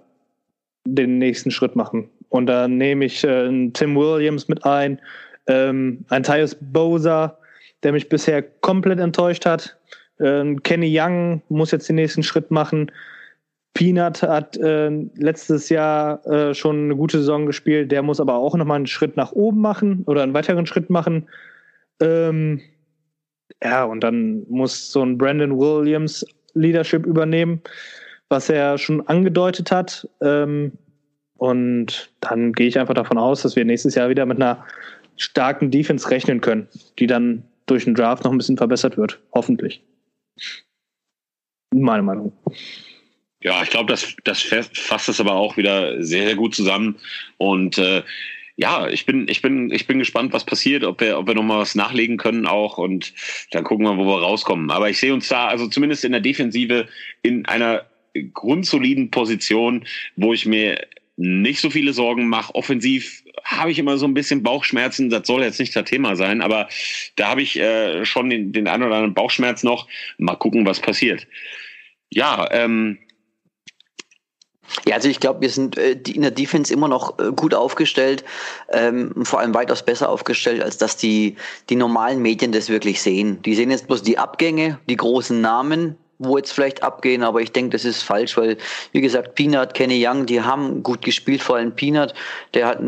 den nächsten Schritt machen. Und da nehme ich äh, Tim Williams mit ein, ähm, ein Tyus Bowser, der mich bisher komplett enttäuscht hat. Ähm, Kenny Young muss jetzt den nächsten Schritt machen. Peanut hat äh, letztes Jahr äh, schon eine gute Saison gespielt, der muss aber auch nochmal einen Schritt nach oben machen oder einen weiteren Schritt machen. Ähm, ja, und dann muss so ein Brandon Williams Leadership übernehmen, was er schon angedeutet hat. Ähm, und dann gehe ich einfach davon aus, dass wir nächstes Jahr wieder mit einer starken Defense rechnen können, die dann durch den Draft noch ein bisschen verbessert wird. Hoffentlich. Meine Meinung. Ja, ich glaube, das, das fasst es aber auch wieder sehr, sehr gut zusammen. Und äh, ja, ich bin, ich bin, ich bin gespannt, was passiert, ob wir, ob wir nochmal was nachlegen können auch und dann gucken wir, wo wir rauskommen. Aber ich sehe uns da, also zumindest in der Defensive, in einer grundsoliden Position, wo ich mir nicht so viele Sorgen mache. Offensiv habe ich immer so ein bisschen Bauchschmerzen. Das soll jetzt nicht das Thema sein, aber da habe ich äh, schon den, den einen oder anderen Bauchschmerz noch. Mal gucken, was passiert. Ja, ähm, ja, also ich glaube, wir sind äh, in der Defense immer noch äh, gut aufgestellt, ähm, vor allem weitaus besser aufgestellt, als dass die, die normalen Medien das wirklich sehen. Die sehen jetzt bloß die Abgänge, die großen Namen, wo jetzt vielleicht abgehen, aber ich denke, das ist falsch, weil, wie gesagt, Peanut, Kenny Young, die haben gut gespielt, vor allem Peanut, der hat,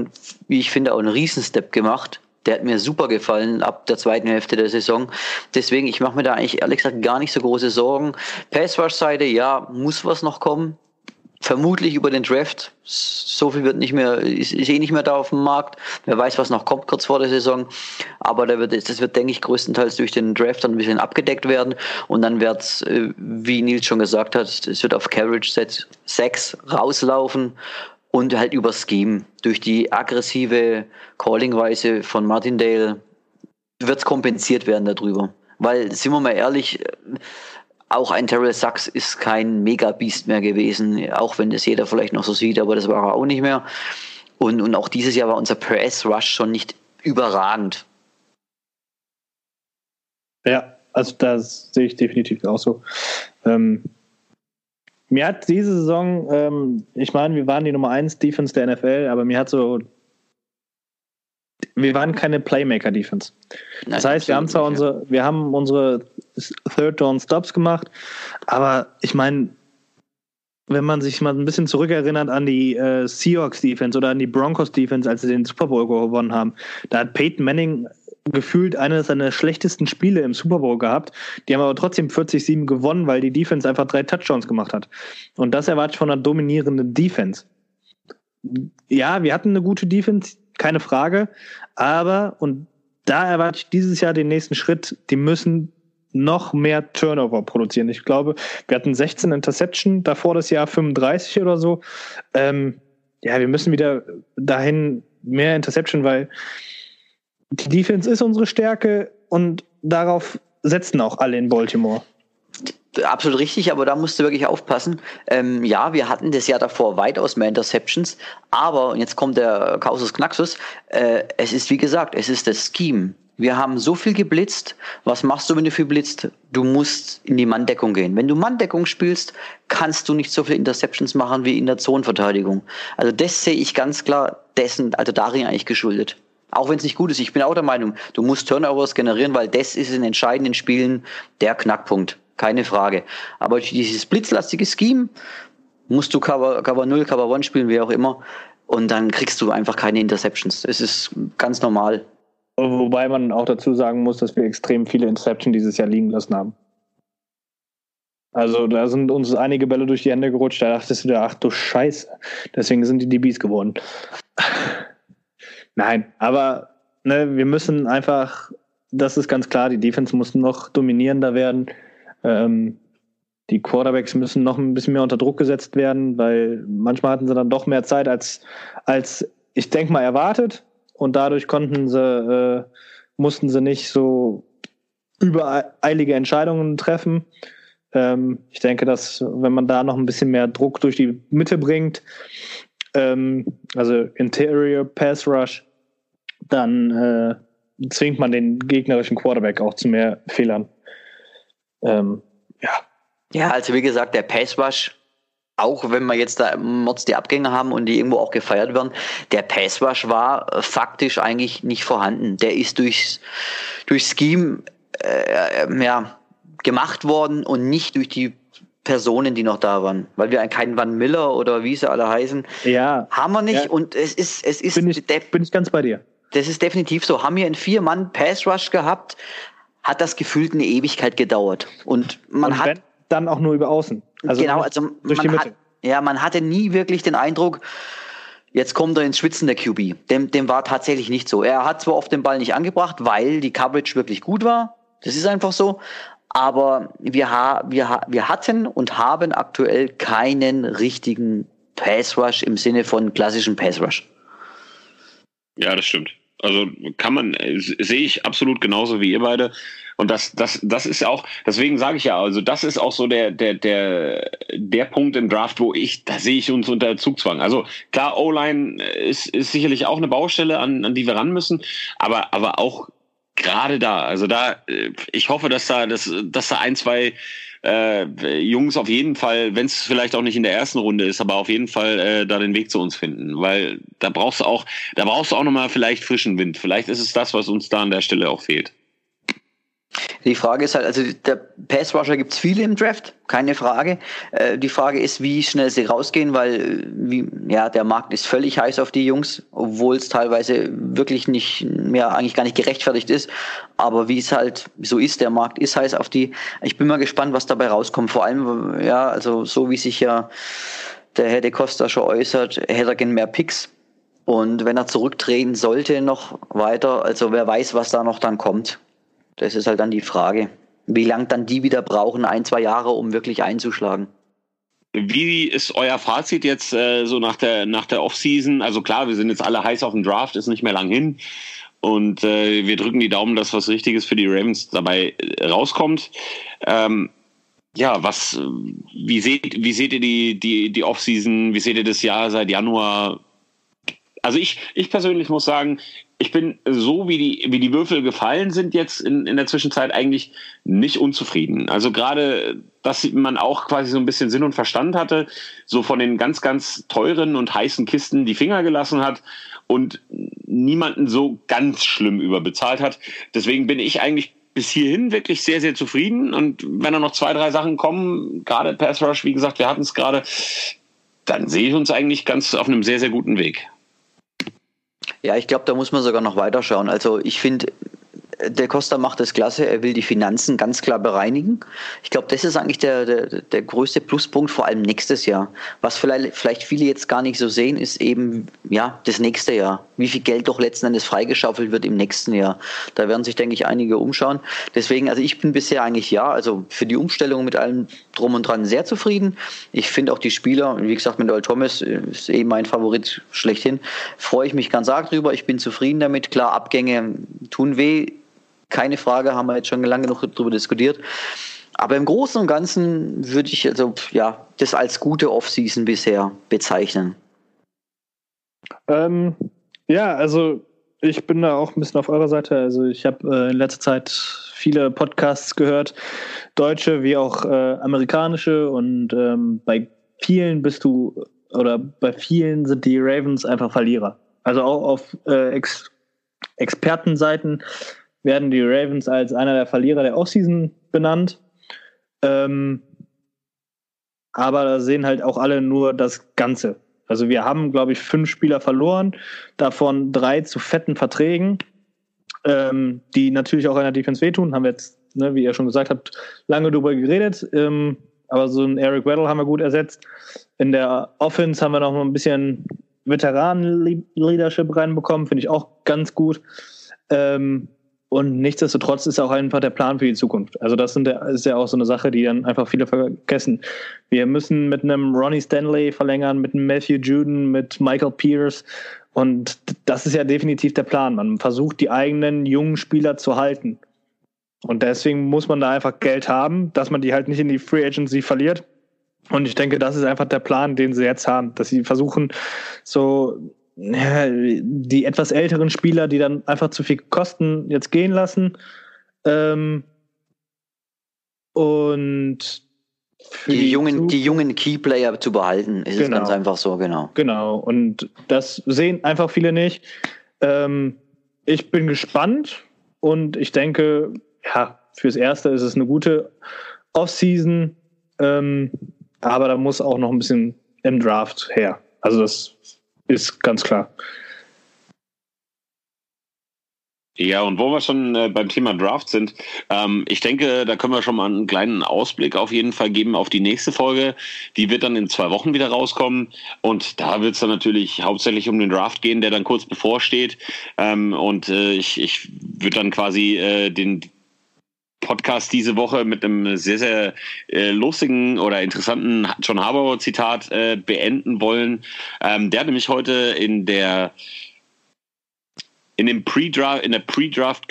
wie ich finde, auch einen Riesenstep gemacht. Der hat mir super gefallen ab der zweiten Hälfte der Saison. Deswegen, ich mache mir da eigentlich ehrlich gesagt gar nicht so große Sorgen. Passwash-Seite, ja, muss was noch kommen vermutlich über den Draft. So viel wird nicht mehr, ist, ist eh nicht mehr da auf dem Markt. Wer weiß, was noch kommt kurz vor der Saison. Aber da wird, das wird, denke ich, größtenteils durch den Draft dann ein bisschen abgedeckt werden. Und dann wird äh, wie Nils schon gesagt hat, es wird auf Carriage Set 6 rauslaufen und halt über Scheme. Durch die aggressive Callingweise von Martindale wird es kompensiert werden darüber. Weil, sind wir mal ehrlich, auch ein Terrell Sachs ist kein Mega-Beast mehr gewesen, auch wenn das jeder vielleicht noch so sieht, aber das war er auch nicht mehr. Und, und auch dieses Jahr war unser Press-Rush schon nicht überragend. Ja, also das sehe ich definitiv auch so. Ähm, mir hat diese Saison, ähm, ich meine, wir waren die Nummer 1 Defense der NFL, aber mir hat so wir waren keine Playmaker-Defense. Das Nein, heißt, wir haben zwar nicht, unsere, wir haben unsere Third Down Stops gemacht, aber ich meine, wenn man sich mal ein bisschen zurückerinnert an die äh, Seahawks Defense oder an die Broncos Defense, als sie den Super Bowl gewonnen haben, da hat Peyton Manning gefühlt eines seiner schlechtesten Spiele im Super Bowl gehabt. Die haben aber trotzdem 40-7 gewonnen, weil die Defense einfach drei Touchdowns gemacht hat. Und das erwarte ich von einer dominierenden Defense. Ja, wir hatten eine gute Defense, keine Frage. Aber, und da erwarte ich dieses Jahr den nächsten Schritt, die müssen noch mehr Turnover produzieren. Ich glaube, wir hatten 16 Interception, davor das Jahr 35 oder so. Ähm, ja, wir müssen wieder dahin mehr Interception, weil die Defense ist unsere Stärke und darauf setzen auch alle in Baltimore. Absolut richtig, aber da musst du wirklich aufpassen. Ähm, ja, wir hatten das Jahr davor weitaus mehr Interceptions, aber, und jetzt kommt der Kausus Knaxus, äh, es ist wie gesagt, es ist das Scheme. Wir haben so viel geblitzt. Was machst du, wenn du viel blitzt? Du musst in die Manndeckung gehen. Wenn du Manndeckung spielst, kannst du nicht so viele Interceptions machen wie in der Zonenverteidigung. Also das sehe ich ganz klar dessen, also darin eigentlich geschuldet. Auch wenn es nicht gut ist. Ich bin auch der Meinung, du musst Turnovers generieren, weil das ist in entscheidenden Spielen der Knackpunkt. Keine Frage. Aber dieses blitzlastige Scheme musst du Cover, Cover 0, Cover 1 spielen, wie auch immer. Und dann kriegst du einfach keine Interceptions. Es ist ganz normal. Wobei man auch dazu sagen muss, dass wir extrem viele Interception dieses Jahr liegen lassen haben. Also da sind uns einige Bälle durch die Hände gerutscht, da dachtest du dir, ach du Scheiße. Deswegen sind die DBs geworden. [LAUGHS] Nein, aber ne, wir müssen einfach, das ist ganz klar, die Defense muss noch dominierender werden. Ähm, die Quarterbacks müssen noch ein bisschen mehr unter Druck gesetzt werden, weil manchmal hatten sie dann doch mehr Zeit als, als ich denke mal erwartet und dadurch konnten sie, äh, mussten sie nicht so übereilige Entscheidungen treffen. Ähm, ich denke, dass wenn man da noch ein bisschen mehr Druck durch die Mitte bringt, ähm, also Interior Pass Rush, dann äh, zwingt man den gegnerischen Quarterback auch zu mehr Fehlern. Ähm, ja. Ja, also wie gesagt, der Pass Rush auch wenn wir jetzt da Mods die Abgänge haben und die irgendwo auch gefeiert werden, der Passwash war äh, faktisch eigentlich nicht vorhanden. Der ist durchs, durch Scheme äh, äh, ja, gemacht worden und nicht durch die Personen, die noch da waren. Weil wir keinen Van Miller oder wie sie alle heißen, ja. haben wir nicht. Ja. Und es ist, es ist. Bin ich, bin ich ganz bei dir. Das ist definitiv so. Haben wir einen Vier-Mann Pass-Rush gehabt, hat das gefühlt eine Ewigkeit gedauert. Und man und hat dann auch nur über außen. Also genau, also durch die man Mitte. hat, ja, man hatte nie wirklich den Eindruck, jetzt kommt er ins Schwitzen der QB. Dem, dem war tatsächlich nicht so. Er hat zwar oft den Ball nicht angebracht, weil die Coverage wirklich gut war. Das ist einfach so. Aber wir, ha wir, ha wir hatten und haben aktuell keinen richtigen Pass Rush im Sinne von klassischen Pass Rush. Ja, das stimmt. Also kann man, äh, sehe ich absolut genauso wie ihr beide. Und das, das, das ist auch, deswegen sage ich ja, also das ist auch so der, der, der, der Punkt im Draft, wo ich, da sehe ich uns unter Zugzwang. Also klar, O-Line ist, ist sicherlich auch eine Baustelle, an, an die wir ran müssen, aber, aber auch gerade da, also da, äh, ich hoffe, dass da, dass, dass da ein, zwei äh, Jungs auf jeden Fall, wenn es vielleicht auch nicht in der ersten Runde ist, aber auf jeden Fall äh, da den Weg zu uns finden, weil da brauchst du auch, da brauchst du auch nochmal vielleicht frischen Wind. Vielleicht ist es das, was uns da an der Stelle auch fehlt. Die Frage ist halt, also der Pass Rusher gibt es viele im Draft, keine Frage. Äh, die Frage ist, wie schnell sie rausgehen, weil wie, ja, der Markt ist völlig heiß auf die Jungs, obwohl es teilweise wirklich nicht mehr, eigentlich gar nicht gerechtfertigt ist. Aber wie es halt so ist, der Markt ist heiß auf die. Ich bin mal gespannt, was dabei rauskommt. Vor allem, ja, also so wie sich ja der Herr de Costa schon äußert, hätte er gerne mehr Picks. Und wenn er zurücktreten sollte noch weiter, also wer weiß, was da noch dann kommt. Das ist halt dann die Frage, wie lang dann die wieder brauchen, ein, zwei Jahre, um wirklich einzuschlagen. Wie ist euer Fazit jetzt äh, so nach der, nach der Offseason? Also klar, wir sind jetzt alle heiß auf den Draft, ist nicht mehr lang hin. Und äh, wir drücken die Daumen, dass was Richtiges für die Ravens dabei äh, rauskommt. Ähm, ja, was, wie seht, wie seht ihr die, die, die Offseason? Wie seht ihr das Jahr seit Januar? Also ich, ich persönlich muss sagen, ich bin so, wie die, wie die Würfel gefallen sind jetzt in, in der Zwischenzeit eigentlich nicht unzufrieden. Also gerade, dass man auch quasi so ein bisschen Sinn und Verstand hatte, so von den ganz, ganz teuren und heißen Kisten die Finger gelassen hat und niemanden so ganz schlimm überbezahlt hat. Deswegen bin ich eigentlich bis hierhin wirklich sehr, sehr zufrieden. Und wenn da noch zwei, drei Sachen kommen, gerade Pass Rush, wie gesagt, wir hatten es gerade, dann sehe ich uns eigentlich ganz auf einem sehr, sehr guten Weg. Ja, ich glaube, da muss man sogar noch weiterschauen. Also ich finde, der Costa macht das klasse, er will die Finanzen ganz klar bereinigen. Ich glaube, das ist eigentlich der, der, der größte Pluspunkt, vor allem nächstes Jahr. Was vielleicht, vielleicht viele jetzt gar nicht so sehen, ist eben ja das nächste Jahr. Wie viel Geld doch letzten Endes freigeschaufelt wird im nächsten Jahr. Da werden sich, denke ich, einige umschauen. Deswegen, also ich bin bisher eigentlich ja, also für die Umstellung mit allem drum und dran sehr zufrieden. Ich finde auch die Spieler, wie gesagt, mit Earl Thomas ist eben mein Favorit schlechthin, freue ich mich ganz arg drüber. Ich bin zufrieden damit. Klar, Abgänge tun weh keine Frage, haben wir jetzt schon lange genug darüber diskutiert. Aber im Großen und Ganzen würde ich also ja das als gute Offseason bisher bezeichnen. Ähm, ja, also ich bin da auch ein bisschen auf eurer Seite. Also ich habe äh, in letzter Zeit viele Podcasts gehört, deutsche wie auch äh, amerikanische und ähm, bei vielen bist du oder bei vielen sind die Ravens einfach Verlierer. Also auch auf äh, Ex Expertenseiten werden die Ravens als einer der Verlierer der Offseason benannt. Ähm, aber da sehen halt auch alle nur das Ganze. Also wir haben, glaube ich, fünf Spieler verloren, davon drei zu fetten Verträgen, ähm, die natürlich auch einer Defense wehtun. Haben wir jetzt, ne, wie ihr schon gesagt habt, lange darüber geredet. Ähm, aber so einen Eric Weddle haben wir gut ersetzt. In der Offense haben wir noch mal ein bisschen Veteranen-Leadership reinbekommen, finde ich auch ganz gut. Ähm, und nichtsdestotrotz ist auch einfach der Plan für die Zukunft. Also das sind, ist ja auch so eine Sache, die dann einfach viele vergessen. Wir müssen mit einem Ronnie Stanley verlängern, mit einem Matthew Juden, mit Michael Pierce. Und das ist ja definitiv der Plan. Man versucht, die eigenen jungen Spieler zu halten. Und deswegen muss man da einfach Geld haben, dass man die halt nicht in die Free Agency verliert. Und ich denke, das ist einfach der Plan, den sie jetzt haben, dass sie versuchen, so die etwas älteren Spieler, die dann einfach zu viel kosten, jetzt gehen lassen. Ähm, und die, jungen, die jungen Keyplayer zu behalten, ist genau. es ganz einfach so, genau. Genau, und das sehen einfach viele nicht. Ähm, ich bin gespannt und ich denke, ja, fürs Erste ist es eine gute Offseason, ähm, aber da muss auch noch ein bisschen im Draft her. Also das ist ganz klar. Ja, und wo wir schon äh, beim Thema Draft sind, ähm, ich denke, da können wir schon mal einen kleinen Ausblick auf jeden Fall geben auf die nächste Folge. Die wird dann in zwei Wochen wieder rauskommen. Und da wird es dann natürlich hauptsächlich um den Draft gehen, der dann kurz bevorsteht. Ähm, und äh, ich, ich würde dann quasi äh, den, Podcast diese Woche mit einem sehr, sehr äh, lustigen oder interessanten John Harbour Zitat äh, beenden wollen. Ähm, der hat nämlich heute in der in dem Pre-Draft, in der Pre-Draft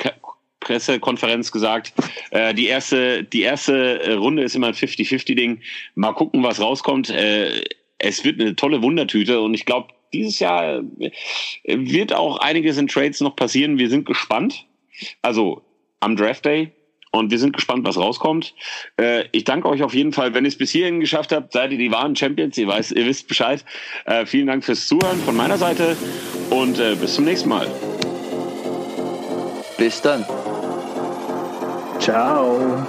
Pressekonferenz gesagt, äh, die erste, die erste äh, Runde ist immer ein 50-50-Ding. Mal gucken, was rauskommt. Äh, es wird eine tolle Wundertüte und ich glaube, dieses Jahr äh, wird auch einiges in Trades noch passieren. Wir sind gespannt. Also am Draft Day und wir sind gespannt, was rauskommt. Äh, ich danke euch auf jeden Fall, wenn ihr es bis hierhin geschafft habt, seid ihr die wahren Champions. Ihr, weiß, ihr wisst Bescheid. Äh, vielen Dank fürs Zuhören von meiner Seite und äh, bis zum nächsten Mal. Bis dann. Ciao.